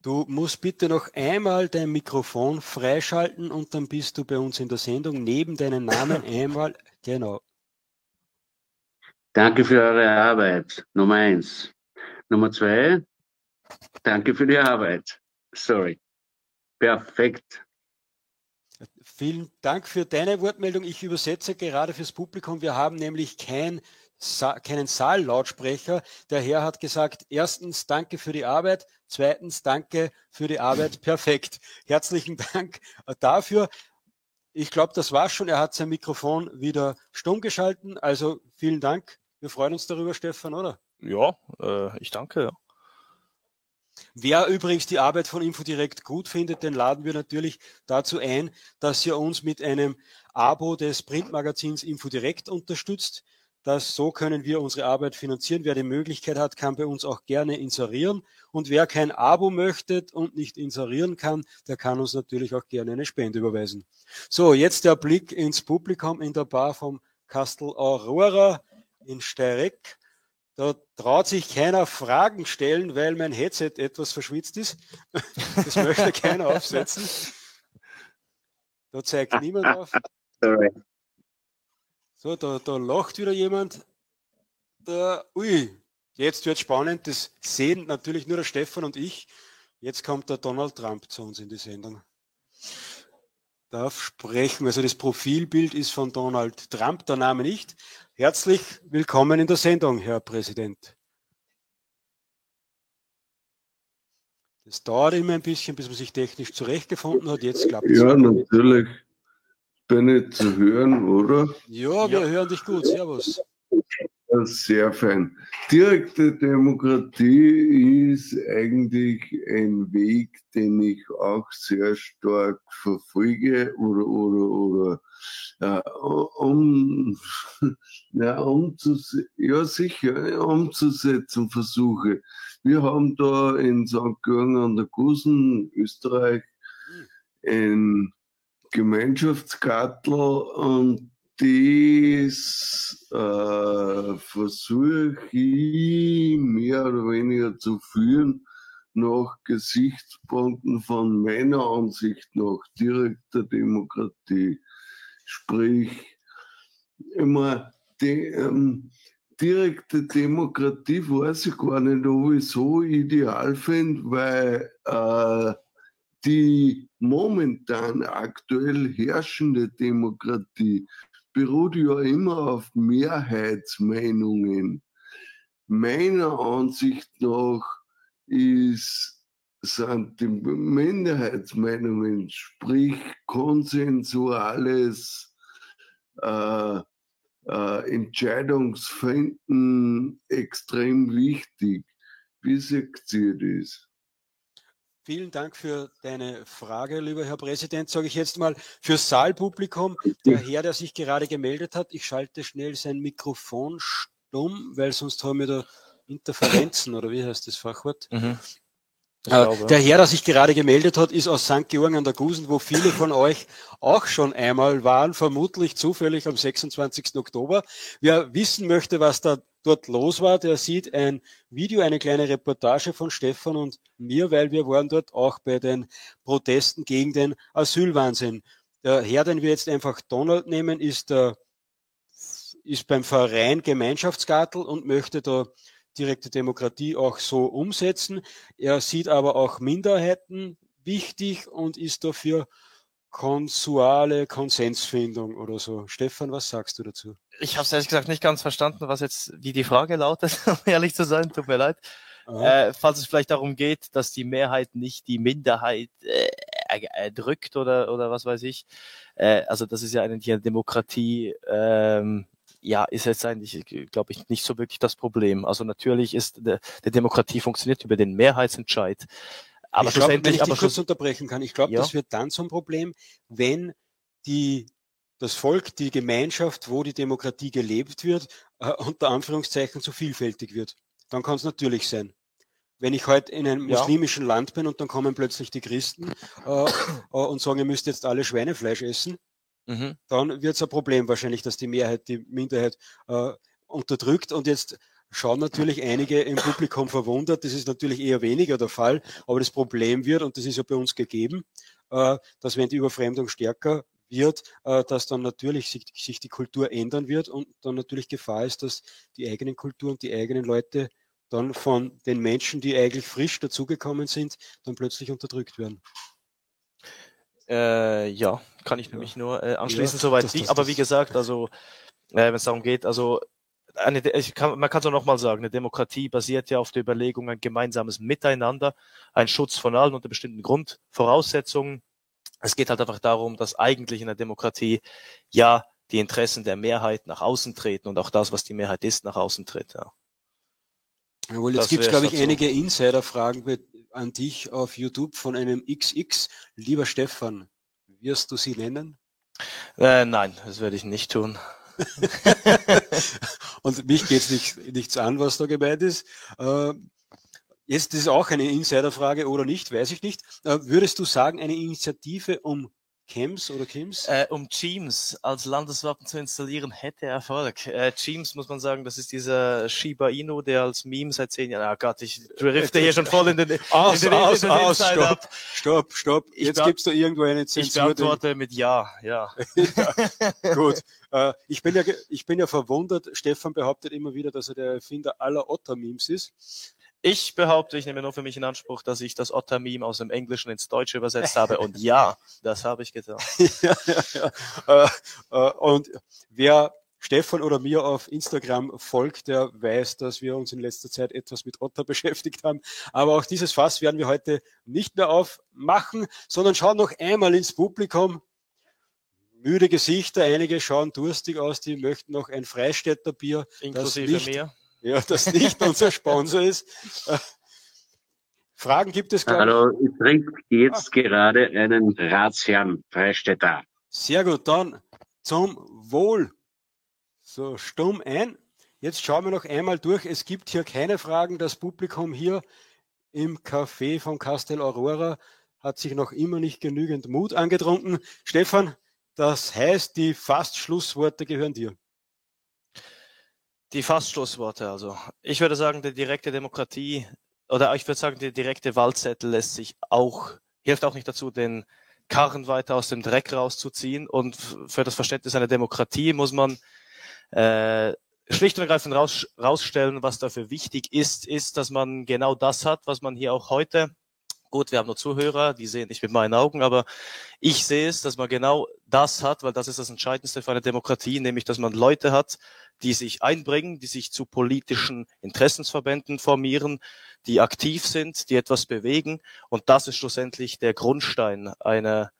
Du musst bitte noch einmal dein Mikrofon freischalten und dann bist du bei uns in der Sendung neben deinen Namen *laughs* einmal, genau. Danke für eure Arbeit, Nummer eins. Nummer zwei, danke für die Arbeit. Sorry. Perfekt. Vielen Dank für deine Wortmeldung. Ich übersetze gerade fürs Publikum. Wir haben nämlich kein Sa keinen Saallautsprecher. Der Herr hat gesagt, erstens danke für die Arbeit, zweitens danke für die Arbeit, *laughs* perfekt. Herzlichen Dank dafür. Ich glaube, das war schon. Er hat sein Mikrofon wieder stumm geschalten. Also vielen Dank. Wir freuen uns darüber, Stefan, oder? Ja, äh, ich danke. Ja. Wer übrigens die Arbeit von Infodirect gut findet, den laden wir natürlich dazu ein, dass ihr uns mit einem Abo des Printmagazins Infodirect unterstützt. Das, so können wir unsere Arbeit finanzieren. Wer die Möglichkeit hat, kann bei uns auch gerne inserieren. Und wer kein Abo möchte und nicht inserieren kann, der kann uns natürlich auch gerne eine Spende überweisen. So, jetzt der Blick ins Publikum in der Bar vom Castel Aurora in Steyreck. Da traut sich keiner Fragen stellen, weil mein Headset etwas verschwitzt ist. *laughs* Das möchte keiner aufsetzen. Da zeigt niemand auf. Sorry. So, da, da lacht wieder jemand. Da, ui, jetzt wird spannend. Das sehen natürlich nur der Stefan und ich. Jetzt kommt der Donald Trump zu uns in die Sendung. Darf sprechen. Also das Profilbild ist von Donald Trump, der Name nicht. Herzlich willkommen in der Sendung, Herr Präsident. Das dauert immer ein bisschen, bis man sich technisch zurechtgefunden hat. Jetzt klappt es. Ja, natürlich bin ich zu hören, oder? Ja, wir ja. hören dich gut. Servus. Sehr fein. Direkte Demokratie ist eigentlich ein Weg, den ich auch sehr stark verfolge oder, oder, oder äh, um, *laughs* ja, umzus ja, sicher, umzusetzen versuche. Wir haben da in St. Georgen an der Gusen, Österreich, ein Gemeinschaftsgartel und das äh, versuche ich mehr oder weniger zu führen nach Gesichtspunkten von meiner Ansicht nach direkter Demokratie. Sprich, immer die, ähm, direkte Demokratie weiß ich gar nicht, ob ich so ideal finde, weil äh, die momentan aktuell herrschende Demokratie beruht ja immer auf Mehrheitsmeinungen. Meiner Ansicht nach ist, sind die Minderheitsmeinungen, sprich konsensuales äh, äh, Entscheidungsfinden extrem wichtig. Wie seht ihr das? Vielen Dank für deine Frage, lieber Herr Präsident. Sage ich jetzt mal fürs Saalpublikum, der Herr, der sich gerade gemeldet hat, ich schalte schnell sein Mikrofon stumm, weil sonst haben wir da Interferenzen oder wie heißt das Fachwort? Mhm. Glaube, der Herr, der sich gerade gemeldet hat, ist aus St. Georgen an der Gusen, wo viele von euch auch schon einmal waren, vermutlich zufällig am 26. Oktober. Wer wissen möchte, was da dort los war, der sieht ein Video, eine kleine Reportage von Stefan und mir, weil wir waren dort auch bei den Protesten gegen den Asylwahnsinn. Der Herr, den wir jetzt einfach Donald nehmen, ist der, ist beim Verein Gemeinschaftsgartel und möchte da direkte Demokratie auch so umsetzen. Er sieht aber auch Minderheiten wichtig und ist dafür konsuale Konsensfindung oder so. Stefan, was sagst du dazu? Ich habe es ehrlich gesagt nicht ganz verstanden, was jetzt, wie die Frage lautet, *laughs* um ehrlich zu sein, tut mir leid. Äh, falls es vielleicht darum geht, dass die Mehrheit nicht die Minderheit äh, erdrückt oder, oder was weiß ich. Äh, also das ist ja eine, eine Demokratie, ähm, ja, ist jetzt eigentlich, glaube ich, nicht so wirklich das Problem. Also natürlich ist der, der Demokratie funktioniert über den Mehrheitsentscheid. Aber ich glaub, wenn ich aber kurz unterbrechen kann, ich glaube, ja. das wird dann zum Problem, wenn die das Volk, die Gemeinschaft, wo die Demokratie gelebt wird, äh, unter Anführungszeichen so vielfältig wird. Dann kann es natürlich sein. Wenn ich heute in einem Ja. muslimischen Land bin und dann kommen plötzlich die Christen äh, äh, und sagen, ihr müsst jetzt alle Schweinefleisch essen, Mhm. dann wird es ein Problem wahrscheinlich, dass die Mehrheit die Minderheit äh, unterdrückt. Und jetzt schauen natürlich einige im Publikum verwundert. Das ist natürlich eher weniger der Fall. Aber das Problem wird, und das ist ja bei uns gegeben, äh, dass wenn die Überfremdung stärker wird, äh, dass dann natürlich sich, die Kultur ändern wird und dann natürlich Gefahr ist, dass die eigenen Kulturen, die eigenen Leute dann von den Menschen, die eigentlich frisch dazugekommen sind, dann plötzlich unterdrückt werden. Äh, ja, kann ich Ja. mich nur äh, anschließen, Ja, soweit. das- das- aber das- wie gesagt, also äh, wenn es darum geht, also eine, kann, man kann es auch nochmal sagen, eine Demokratie basiert ja auf der Überlegung, ein gemeinsames Miteinander, ein Schutz von allen unter bestimmten Grundvoraussetzungen. Es geht halt einfach darum, dass eigentlich in der Demokratie ja die Interessen der Mehrheit nach außen treten und auch das, was die Mehrheit ist, nach außen tritt. Ja. Jawohl, jetzt gibt es, glaube ich, dazu. einige Insider-Fragen an dich auf YouTube von einem XX. Lieber Stefan, wirst du sie nennen? Äh, nein, das werde ich nicht tun. *laughs* Und mich geht's nicht, nichts an, was da gemeint ist. Äh, jetzt ist auch eine Insider-Frage oder nicht, weiß ich nicht. Äh, würdest du sagen, eine Initiative um Chems oder Kims? Äh, um Teams als Landeswappen zu installieren, hätte Erfolg. Äh, Teams muss man sagen, das ist dieser Shiba Inu, der als Meme seit zehn Jahren, ah Gott, ich drifte hier schon voll in den, *laughs* aus, in den, aus, in den aus, Inside stopp, ab. stopp, stopp. Ich Jetzt gibt's da irgendwo eine Ich Zensur. den- beantworte mit Ja, ja. *laughs* Gut. Äh, ich, bin ja, ich bin ja verwundert. Stefan behauptet immer wieder, dass er der Erfinder aller Otter-Memes ist. Ich behaupte, ich nehme nur für mich in Anspruch, dass ich das Otter-Meme aus dem Englischen ins Deutsche übersetzt habe. Und ja, das habe ich getan. *laughs* ja, ja, ja. Äh, äh, und wer Stefan oder mir auf Instagram folgt, der weiß, dass wir uns in letzter Zeit etwas mit Otter *laughs* beschäftigt haben. Aber auch dieses Fass werden wir heute nicht mehr aufmachen, sondern schauen noch einmal ins Publikum. Müde Gesichter, einige schauen durstig aus, die möchten noch ein Freistädter Bier, Inklusive nicht- mir. ja, das nicht *laughs* unser Sponsor ist. Fragen gibt es, ich. Hallo, ich trinke jetzt gerade einen Ratsherrn Freistädter. Sehr gut, dann zum Wohl. So, stumm ein. Jetzt schauen wir noch einmal durch. Es gibt hier keine Fragen. Das Publikum hier im Café von Castel Aurora hat sich noch immer nicht genügend Mut angetrunken. Stefan, das heißt, die Fast-Schlussworte gehören dir. Die Fastschlussworte also. Ich würde sagen, die direkte Demokratie oder ich würde sagen, der direkte Wahlzettel lässt sich auch, hilft auch nicht dazu, den Karren weiter aus dem Dreck rauszuziehen. Und für das Verständnis einer Demokratie muss man äh, schlicht und ergreifend raus, rausstellen, was dafür wichtig ist, ist, dass man genau das hat, was man hier auch heute Gut, wir haben nur Zuhörer, die sehen nicht mit meinen Augen, aber ich sehe es, dass man genau das hat, weil das ist das Entscheidendste für eine Demokratie, nämlich dass man Leute hat, die sich einbringen, die sich zu politischen Interessensverbänden formieren, die aktiv sind, die etwas bewegen. Und das ist schlussendlich der Grundstein einer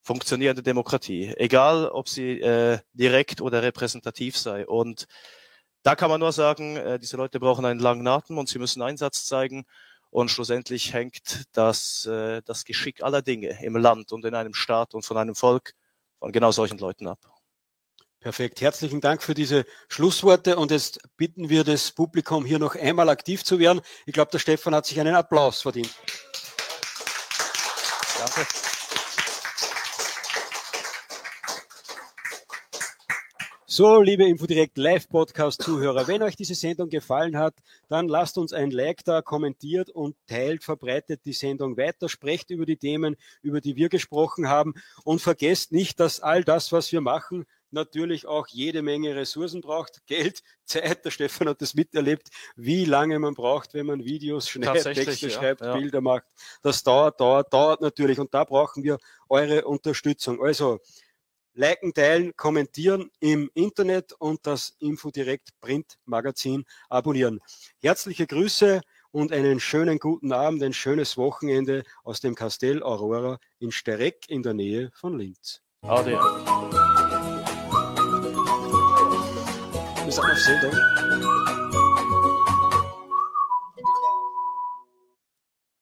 funktionierenden Demokratie, egal ob sie äh, direkt oder repräsentativ sei. Und da kann man nur sagen, äh, diese Leute brauchen einen langen Atem und sie müssen Einsatz zeigen. Und schlussendlich hängt das, äh, das Geschick aller Dinge im Land und in einem Staat und von einem Volk von genau solchen Leuten ab. Perfekt. Herzlichen Dank für diese Schlussworte. Und jetzt bitten wir das Publikum hier noch einmal aktiv zu werden. Ich glaube, der Stefan hat sich einen Applaus verdient. Danke. So, liebe Infodirect Live Podcast Zuhörer, wenn euch diese Sendung gefallen hat, dann lasst uns ein Like da, kommentiert und teilt, verbreitet die Sendung weiter, sprecht über die Themen, über die wir gesprochen haben und vergesst nicht, dass all das, was wir machen, natürlich auch jede Menge Ressourcen braucht, *laughs* Geld, Zeit. Der Stefan hat das miterlebt, wie lange man braucht, wenn man Videos schneidet, Texte ja, schreibt, ja. Bilder macht. Das dauert, dauert, dauert natürlich und da brauchen wir eure Unterstützung. Also liken, teilen, kommentieren im Internet und das Infodirect Print Magazin abonnieren. Herzliche Grüße und einen schönen guten Abend, ein schönes Wochenende aus dem Castell Aurora in Stereck in der Nähe von Linz. Ade. Wir sind auf Sendung.